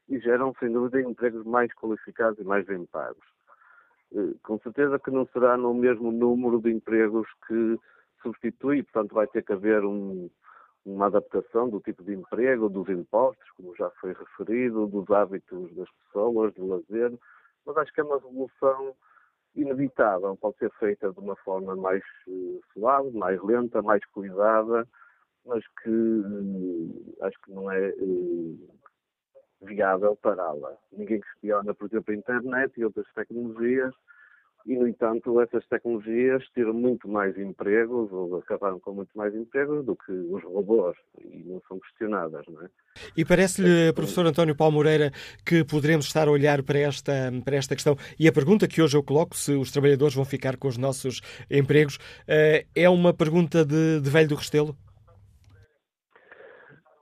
e geram, sem dúvida, empregos mais qualificados e mais bem pagos. Eh, com certeza que não será no mesmo número de empregos que substitui, portanto, vai ter que haver um, uma adaptação do tipo de emprego, dos impostos, como já foi referido, dos hábitos das pessoas, do lazer, mas acho que é uma revolução inevitável, pode ser feita de uma forma mais uh, suave, mais lenta, mais cuidada, mas que uh, acho que não é viável pará-la. Ninguém questiona, por exemplo, a internet e outras tecnologias, e, no entanto, essas tecnologias tiram muito mais empregos, ou acabaram com muito mais empregos, do que os robôs, e não são questionadas, não é? E parece-lhe, professor António Paulo Moreira, que poderemos estar a olhar para esta, para esta questão. E a pergunta que hoje eu coloco, se os trabalhadores vão ficar com os nossos empregos, eh, é uma pergunta de, de velho do Restelo?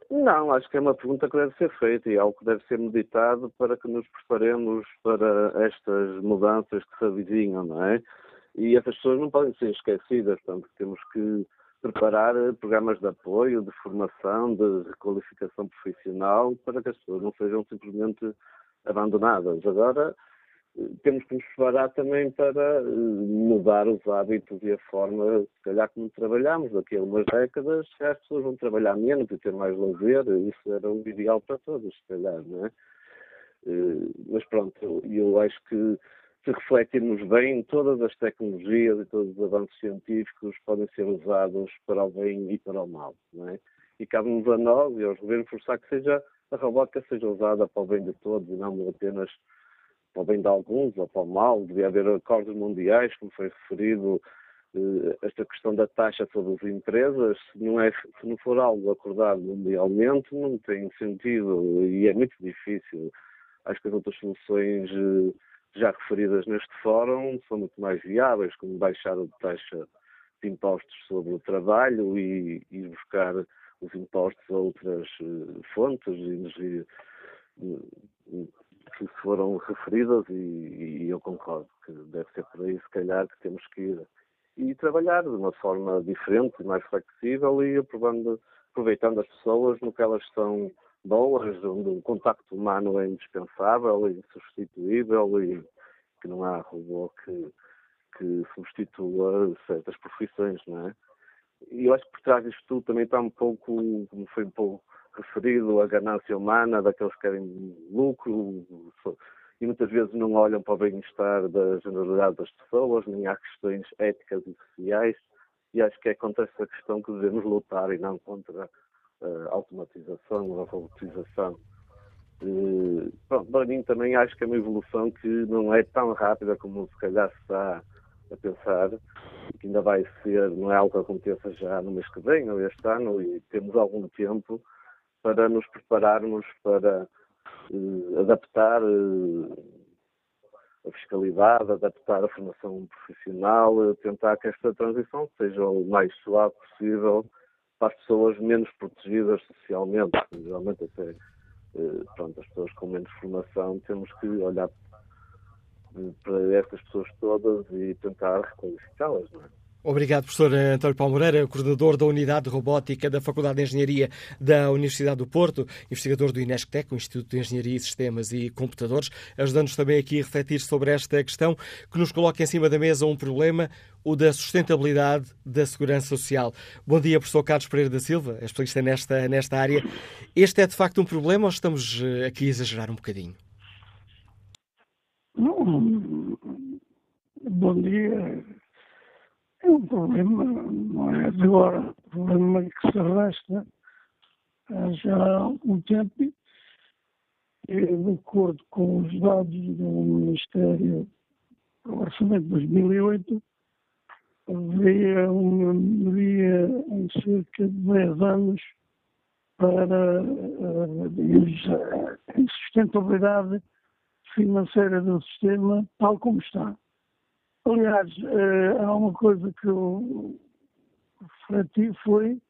Não, acho que é uma pergunta que deve ser feita e é algo que deve ser meditado para que nos preparemos para estas mudanças que se avizinham, não é? E essas pessoas não podem ser esquecidas, portanto, temos que preparar programas de apoio, de formação, de requalificação profissional para que as pessoas não sejam simplesmente abandonadas. Agora, temos que nos preparar também para eh, mudar os hábitos e a forma, se calhar, como trabalhamos. Daqui a umas décadas, as pessoas vão trabalhar menos e ter mais lazer. Isso era o ideal para todos, se calhar, não é? Eh, mas pronto, eu, acho que se refletirmos bem, todas as tecnologias e todos os avanços científicos podem ser usados para o bem e para o mal, não é? E cabe-nos a nós e aos governos forçar que seja a robótica seja usada para o bem de todos e não apenas para o bem de alguns ou para o mal, devia haver acordos mundiais, como foi referido, eh, esta questão da taxa sobre as empresas, se não, é, se não for algo acordado mundialmente, não tem sentido e é muito difícil. Acho que as outras soluções eh, já referidas neste fórum são muito mais viáveis, como baixar a taxa de impostos sobre o trabalho e, e buscar os impostos a outras eh, fontes de energia que foram referidas e, e, eu concordo que deve ser por aí, se calhar, que temos que ir e trabalhar de uma forma diferente, mais flexível e aproveitando as pessoas no que elas são boas, onde o contacto humano é indispensável, é insubstituível e que não há robô que, que substitua certas profissões, não é? E eu acho que por trás disto tudo também está um pouco, como foi um pouco referido à ganância humana, daqueles que querem lucro e muitas vezes não olham para o bem-estar da generalidade das pessoas, nem há questões éticas e sociais. E acho que é contra essa questão que devemos lutar e não contra a automatização, a robotização. E, pronto, para mim também acho que é uma evolução que não é tão rápida como se calhar se está a pensar, que ainda vai ser, não é algo que aconteça já no mês que vem ou este ano, e temos algum tempo para nos prepararmos para uh, adaptar uh, a fiscalidade, adaptar a formação profissional, uh, tentar que esta transição seja o mais suave possível para as pessoas menos protegidas socialmente, geralmente até pronto, as pessoas com menos formação, temos que olhar para estas pessoas todas e tentar requalificá-las, não é? Obrigado, professor António Paulo Moreira, coordenador da Unidade de Robótica da Faculdade de Engenharia da Universidade do Porto, investigador do INESCTEC, o Instituto de Engenharia, Sistemas e Computadores, ajudando-nos também aqui a refletir sobre esta questão que nos coloca em cima da mesa um problema, o da sustentabilidade da segurança social. Bom dia, professor Carlos Pereira da Silva, especialista nesta, nesta área. Este é de facto um problema ou estamos eh, aqui a exagerar um bocadinho? Não, bom dia é um problema, não é de agora, um problema que se arrasta há já algum tempo e, de acordo com os dados do Ministério do Orçamento de 2008, havia uma melhoria em cerca de 10 anos para a sustentabilidade financeira do sistema tal como está. Aliás, uh, há uma coisa que eu refleti foi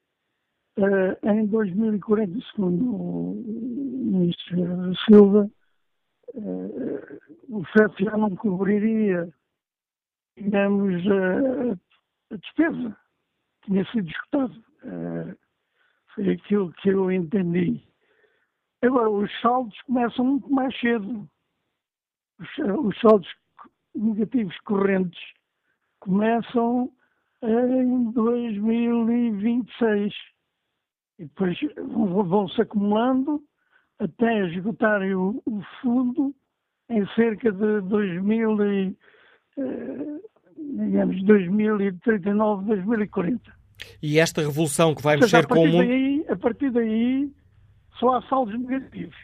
uh, em 2040, segundo o ministro Silva, uh, o FEF já não cobriria, digamos, a despesa. Tinha sido escutado. foi aquilo que eu entendi. Agora, os saldos começam muito mais cedo. Os saldos negativos correntes começam em 2026 e depois vão-se acumulando até esgotarem o, o, fundo em cerca de 2000 e, eh, digamos 2039, 2040. E esta revolução que vai mexer com o mundo... Daí, a partir daí só há saldos negativos.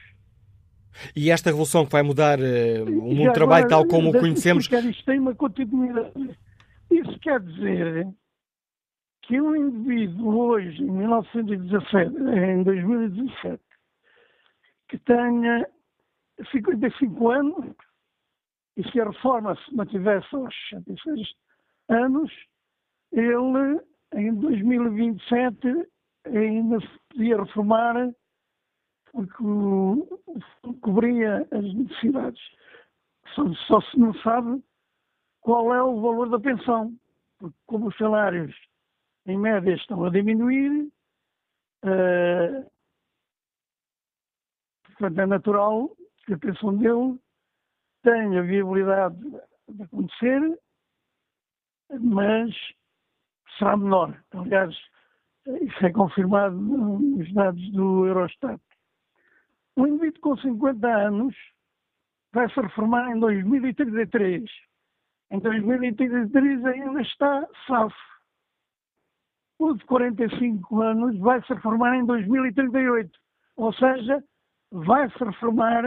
E esta revolução que vai mudar uh, o mundo do trabalho tal como o conhecemos. Isto tem uma continuidade. Isso quer dizer que um indivíduo hoje, em 1917, em 2017, que tenha 55 anos, e se a reforma se mantivesse aos 66 anos, ele, em 2027, ainda se podia reformar porque cobria as necessidades. Só, só, se não sabe qual é o valor da pensão, porque como os salários em média estão a diminuir, uh, portanto é natural que a pensão dele tenha viabilidade de acontecer, mas será menor. Aliás, isso é confirmado nos dados do Eurostat. Um indivíduo com 50 anos vai se reformar em 2033. Em 2033 ainda está salvo. O de 45 anos vai se reformar em 2038. Ou seja, vai se reformar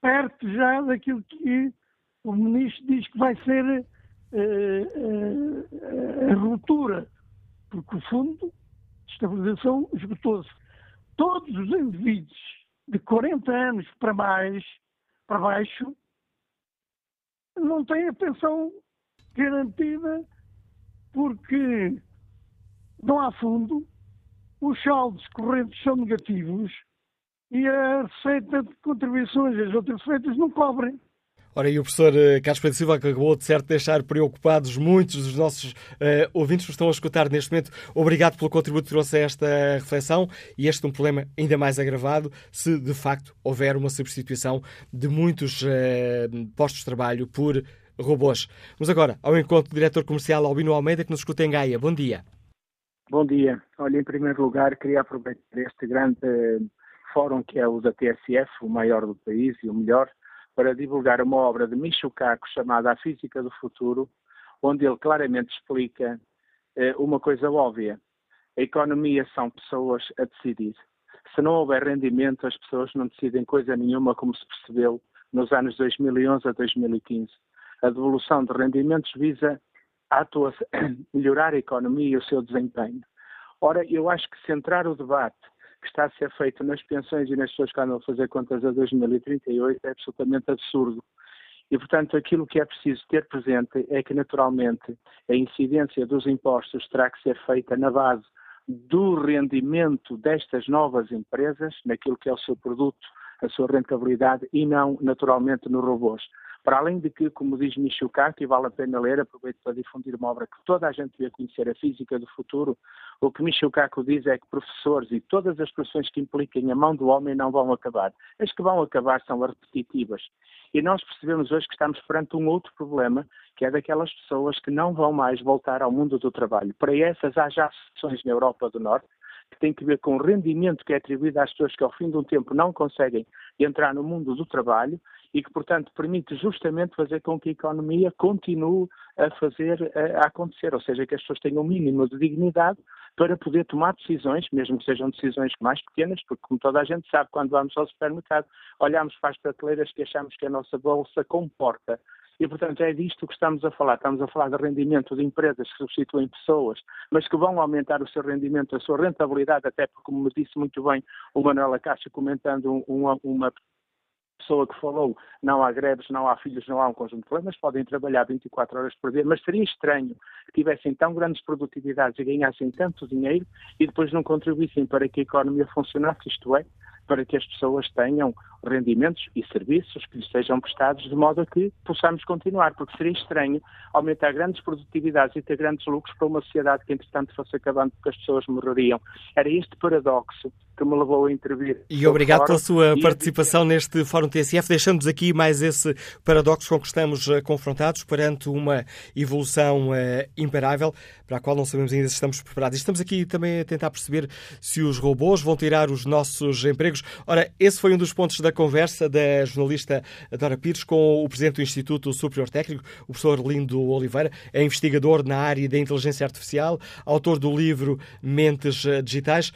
perto já daquilo que o ministro diz que vai ser uh, uh, a ruptura. Porque o fundo de estabilização esgotou-se. Todos os indivíduos de 40 anos para mais, para baixo, não tem a pensão garantida porque não há fundo, os saldos correntes são negativos e a receita de contribuições as outras receitas não cobrem. Ora, e o professor eh, Carlos Pedro Silva acabou de certo deixar preocupados muitos dos nossos uh, ouvintes que estão a escutar neste momento. Obrigado pelo contributo que trouxe a esta reflexão e este é um problema ainda mais agravado se de facto houver uma substituição de muitos uh, postos de trabalho por robôs. Vamos agora ao encontro do diretor comercial Albino Almeida que nos escuta em Gaia. Bom dia. Bom dia. Olha, em primeiro lugar, queria aproveitar este grande fórum que é o da TSF, o maior do país e o melhor, para divulgar uma obra de Michio Kaku chamada A Física do Futuro, onde ele claramente explica eh, uma coisa óbvia. A economia são pessoas a decidir. Se não houver rendimento, as pessoas não decidem coisa nenhuma, como se percebeu nos anos 2011 a 2015. A devolução de rendimentos visa a melhorar a economia e o seu desempenho. Ora, eu acho que centrar o debate que está a ser feito nas pensões e nas pessoas que andam a fazer contas a 2038 é absolutamente absurdo. E, portanto, aquilo que é preciso ter presente é que, naturalmente, a incidência dos impostos terá que ser feita na base do rendimento destas novas empresas, naquilo que é o seu produto, a sua rentabilidade, e não, naturalmente, nos robôs. Para além de que, como diz Michio Kaku, e vale a pena ler, aproveito para difundir uma obra que toda a gente devia conhecer, A Física do Futuro, o que Michio Kaku diz é que professores e todas as profissões que impliquem a mão do homem não vão acabar. As que vão acabar são as repetitivas. E nós percebemos hoje que estamos perante um outro problema, que é daquelas pessoas que não vão mais voltar ao mundo do trabalho. Para essas há já ações na Europa do Norte, que tem que ver com o rendimento que é atribuído às pessoas que ao fim de um tempo não conseguem entrar no mundo do trabalho e que, portanto, permite justamente fazer com que a economia continue a fazer a, acontecer, ou seja, que as pessoas tenham um mínimo de dignidade para poder tomar decisões, mesmo que sejam decisões mais pequenas, porque como toda a gente sabe, quando vamos ao supermercado, olhamos para as prateleiras que achamos que a nossa bolsa comporta e, portanto, é disto que estamos a falar. Estamos a falar de rendimento de empresas que substituem pessoas, mas que vão aumentar o seu rendimento, a sua rentabilidade, até porque, como disse muito bem o Manuel Acácio, comentando uma, uma pessoa que falou, não há greves, não há filhos, não há um conjunto de problemas, podem trabalhar 24 horas por dia, mas seria estranho que tivessem tão grandes produtividades e ganhassem tanto dinheiro e depois não contribuíssem para que a economia funcionasse, isto é, para que as pessoas tenham rendimentos e serviços que lhes sejam prestados de modo a que possamos continuar, porque seria estranho aumentar grandes produtividades e ter grandes lucros para uma sociedade que, entretanto, fosse acabando porque as pessoas morreriam. Era este paradoxo que me levou a intervir. E obrigado pela sua participação neste Fórum TSF, deixando-nos aqui mais esse paradoxo com que estamos uh, confrontados perante uma evolução uh, imparável para a qual não sabemos ainda se estamos preparados. E estamos aqui também a tentar perceber se os robôs vão tirar os nossos empregos. Ora, esse foi um dos pontos da conversa da jornalista Dora Pires com o presidente do Instituto Superior Técnico, o professor Lindo Oliveira, é investigador na área da inteligência artificial, autor do livro Mentes uh, Digitais.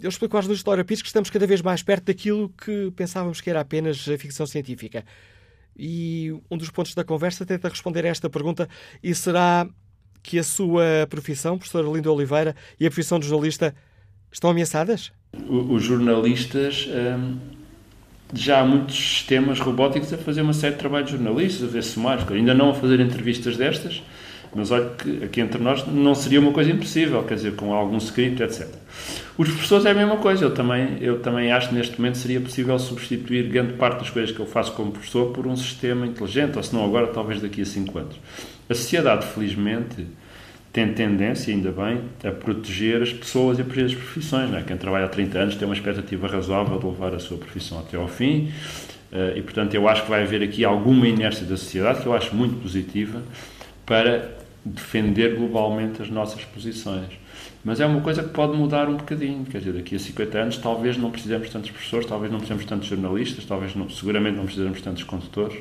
Eu explico às luzes de Laura que estamos cada vez mais perto daquilo que pensávamos que era apenas ficção científica. E um dos pontos da conversa tenta responder a esta pergunta e será que a sua profissão, professora Linda Oliveira, e a profissão de jornalista estão ameaçadas? Os jornalistas... Hum já há muitos sistemas robóticos a fazer uma série de trabalhos jornalistas, a ver sumários, ainda não a fazer entrevistas destas, mas olha que aqui entre nós não seria uma coisa impossível, quer dizer, com algum script, etc. Os professores é a mesma coisa, eu também, eu também acho que neste momento seria possível substituir grande parte das coisas que eu faço como professor por um sistema inteligente, ou se não agora, talvez daqui a 5 anos. A sociedade, felizmente, tem tendência, ainda bem, a proteger as pessoas e a proteger as profissões. Não é? Quem trabalha há 30 anos tem uma expectativa razoável de levar a sua profissão até ao fim eh, e, portanto, eu acho que vai haver aqui alguma inércia da sociedade, que eu acho muito positiva, para defender globalmente as nossas posições. Mas é uma coisa que pode mudar um bocadinho, quer dizer, daqui a 50 anos talvez não precisemos tantos professores, talvez não precisemos tantos jornalistas, talvez não, seguramente não precisamos tantos condutores,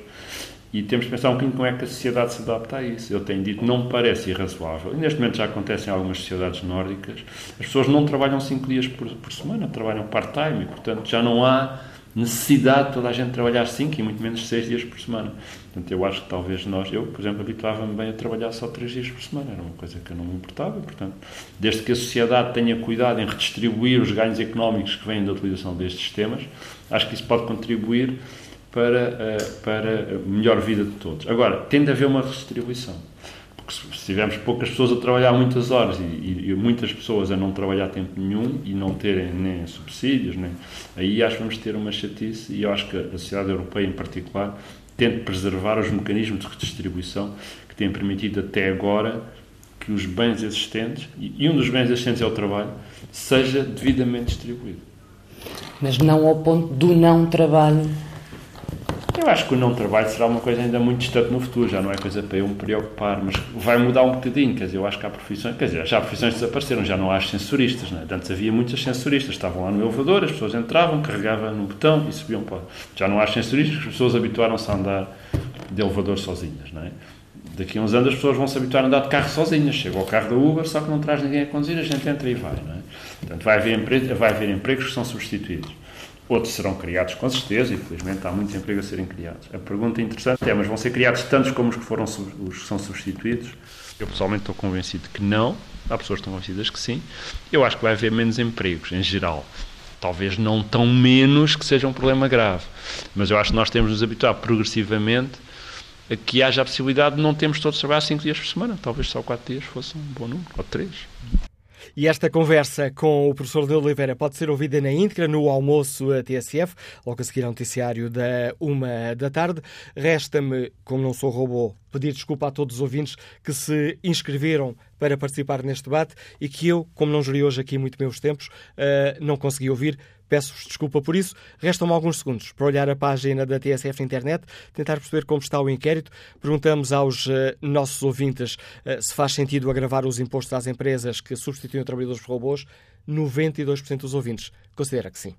e temos que pensar um bocadinho como é que a sociedade se adapta a isso. Eu tenho dito, não me parece irrazoável. E neste momento já acontece em algumas sociedades nórdicas. As pessoas não trabalham 5 dias por, por semana, trabalham part-time. E, portanto, já não há necessidade de toda a gente trabalhar 5 e muito menos 6 dias por semana. Portanto, eu acho que talvez nós, eu, por exemplo, habituava-me bem a trabalhar só 3 dias por semana. Era uma coisa que eu não me importava. Portanto, desde que a sociedade tenha cuidado em redistribuir os ganhos económicos que vêm da utilização destes sistemas, acho que isso pode contribuir para, eh, para a melhor vida de todos. Agora, tem de haver uma redistribuição. Porque se tivermos poucas pessoas a trabalhar muitas horas e, e, muitas pessoas a não trabalhar tempo nenhum e não terem nem subsídios, nem, aí acho que vamos ter uma chatice e eu acho que a sociedade europeia em particular de preservar os mecanismos de redistribuição que têm permitido até agora que os bens existentes, e um dos bens existentes é o trabalho, seja devidamente distribuído. Mas não ao ponto do não trabalho eu acho que o não trabalho será uma coisa ainda muito distante no futuro, já não é coisa para eu me preocupar, mas vai mudar um bocadinho, quer dizer, eu acho que há profissões, quer dizer, já há profissões desapareceram, já não há ascensoristas, né? antes havia muitas ascensoristas, estavam lá no elevador, as pessoas entravam, carregavam no botão e subiam para... Já não há ascensoristas, as pessoas habituaram-se a andar de elevador sozinhas, não é? Daqui a uns anos as pessoas vão se habituar a andar de carro sozinhas. Chega ao carro da Uber, só que não traz ninguém a conduzir, a gente entra e vai. Não é? Portanto, vai haver, vai haver empregos que são substituídos. Outros serão criados com certeza, e há muitos empregos a serem criados. A pergunta interessante é: mas vão ser criados tantos como os que, foram, os que são substituídos? Eu pessoalmente estou convencido que não. Há pessoas que estão convencidas que sim. Eu acho que vai haver menos empregos, em geral. Talvez não tão menos que seja um problema grave. Mas eu acho que nós temos de nos habituar progressivamente a que haja a possibilidade de não termos todos trabalhar 5 dias por semana. Talvez só 4 dias fosse um bom número, ou 3. E esta conversa com o professor de Oliveira pode ser ouvida na íntegra no almoço a TSF, logo a seguir ao noticiário da uma da tarde. Resta-me, como não sou robô, pedir desculpa a todos os ouvintes que se inscreveram para participar neste debate e que eu, como não jurei hoje aqui muito meus tempos, uh, não consegui ouvir. Peço-vos desculpa por isso. Restam-me alguns segundos para olhar a página da TSF na internet, tentar perceber como está o inquérito. Perguntamos aos uh, nossos ouvintes uh, se faz sentido agravar os impostos às empresas que substituem trabalhadores por robôs. 92% dos ouvintes considera que sim.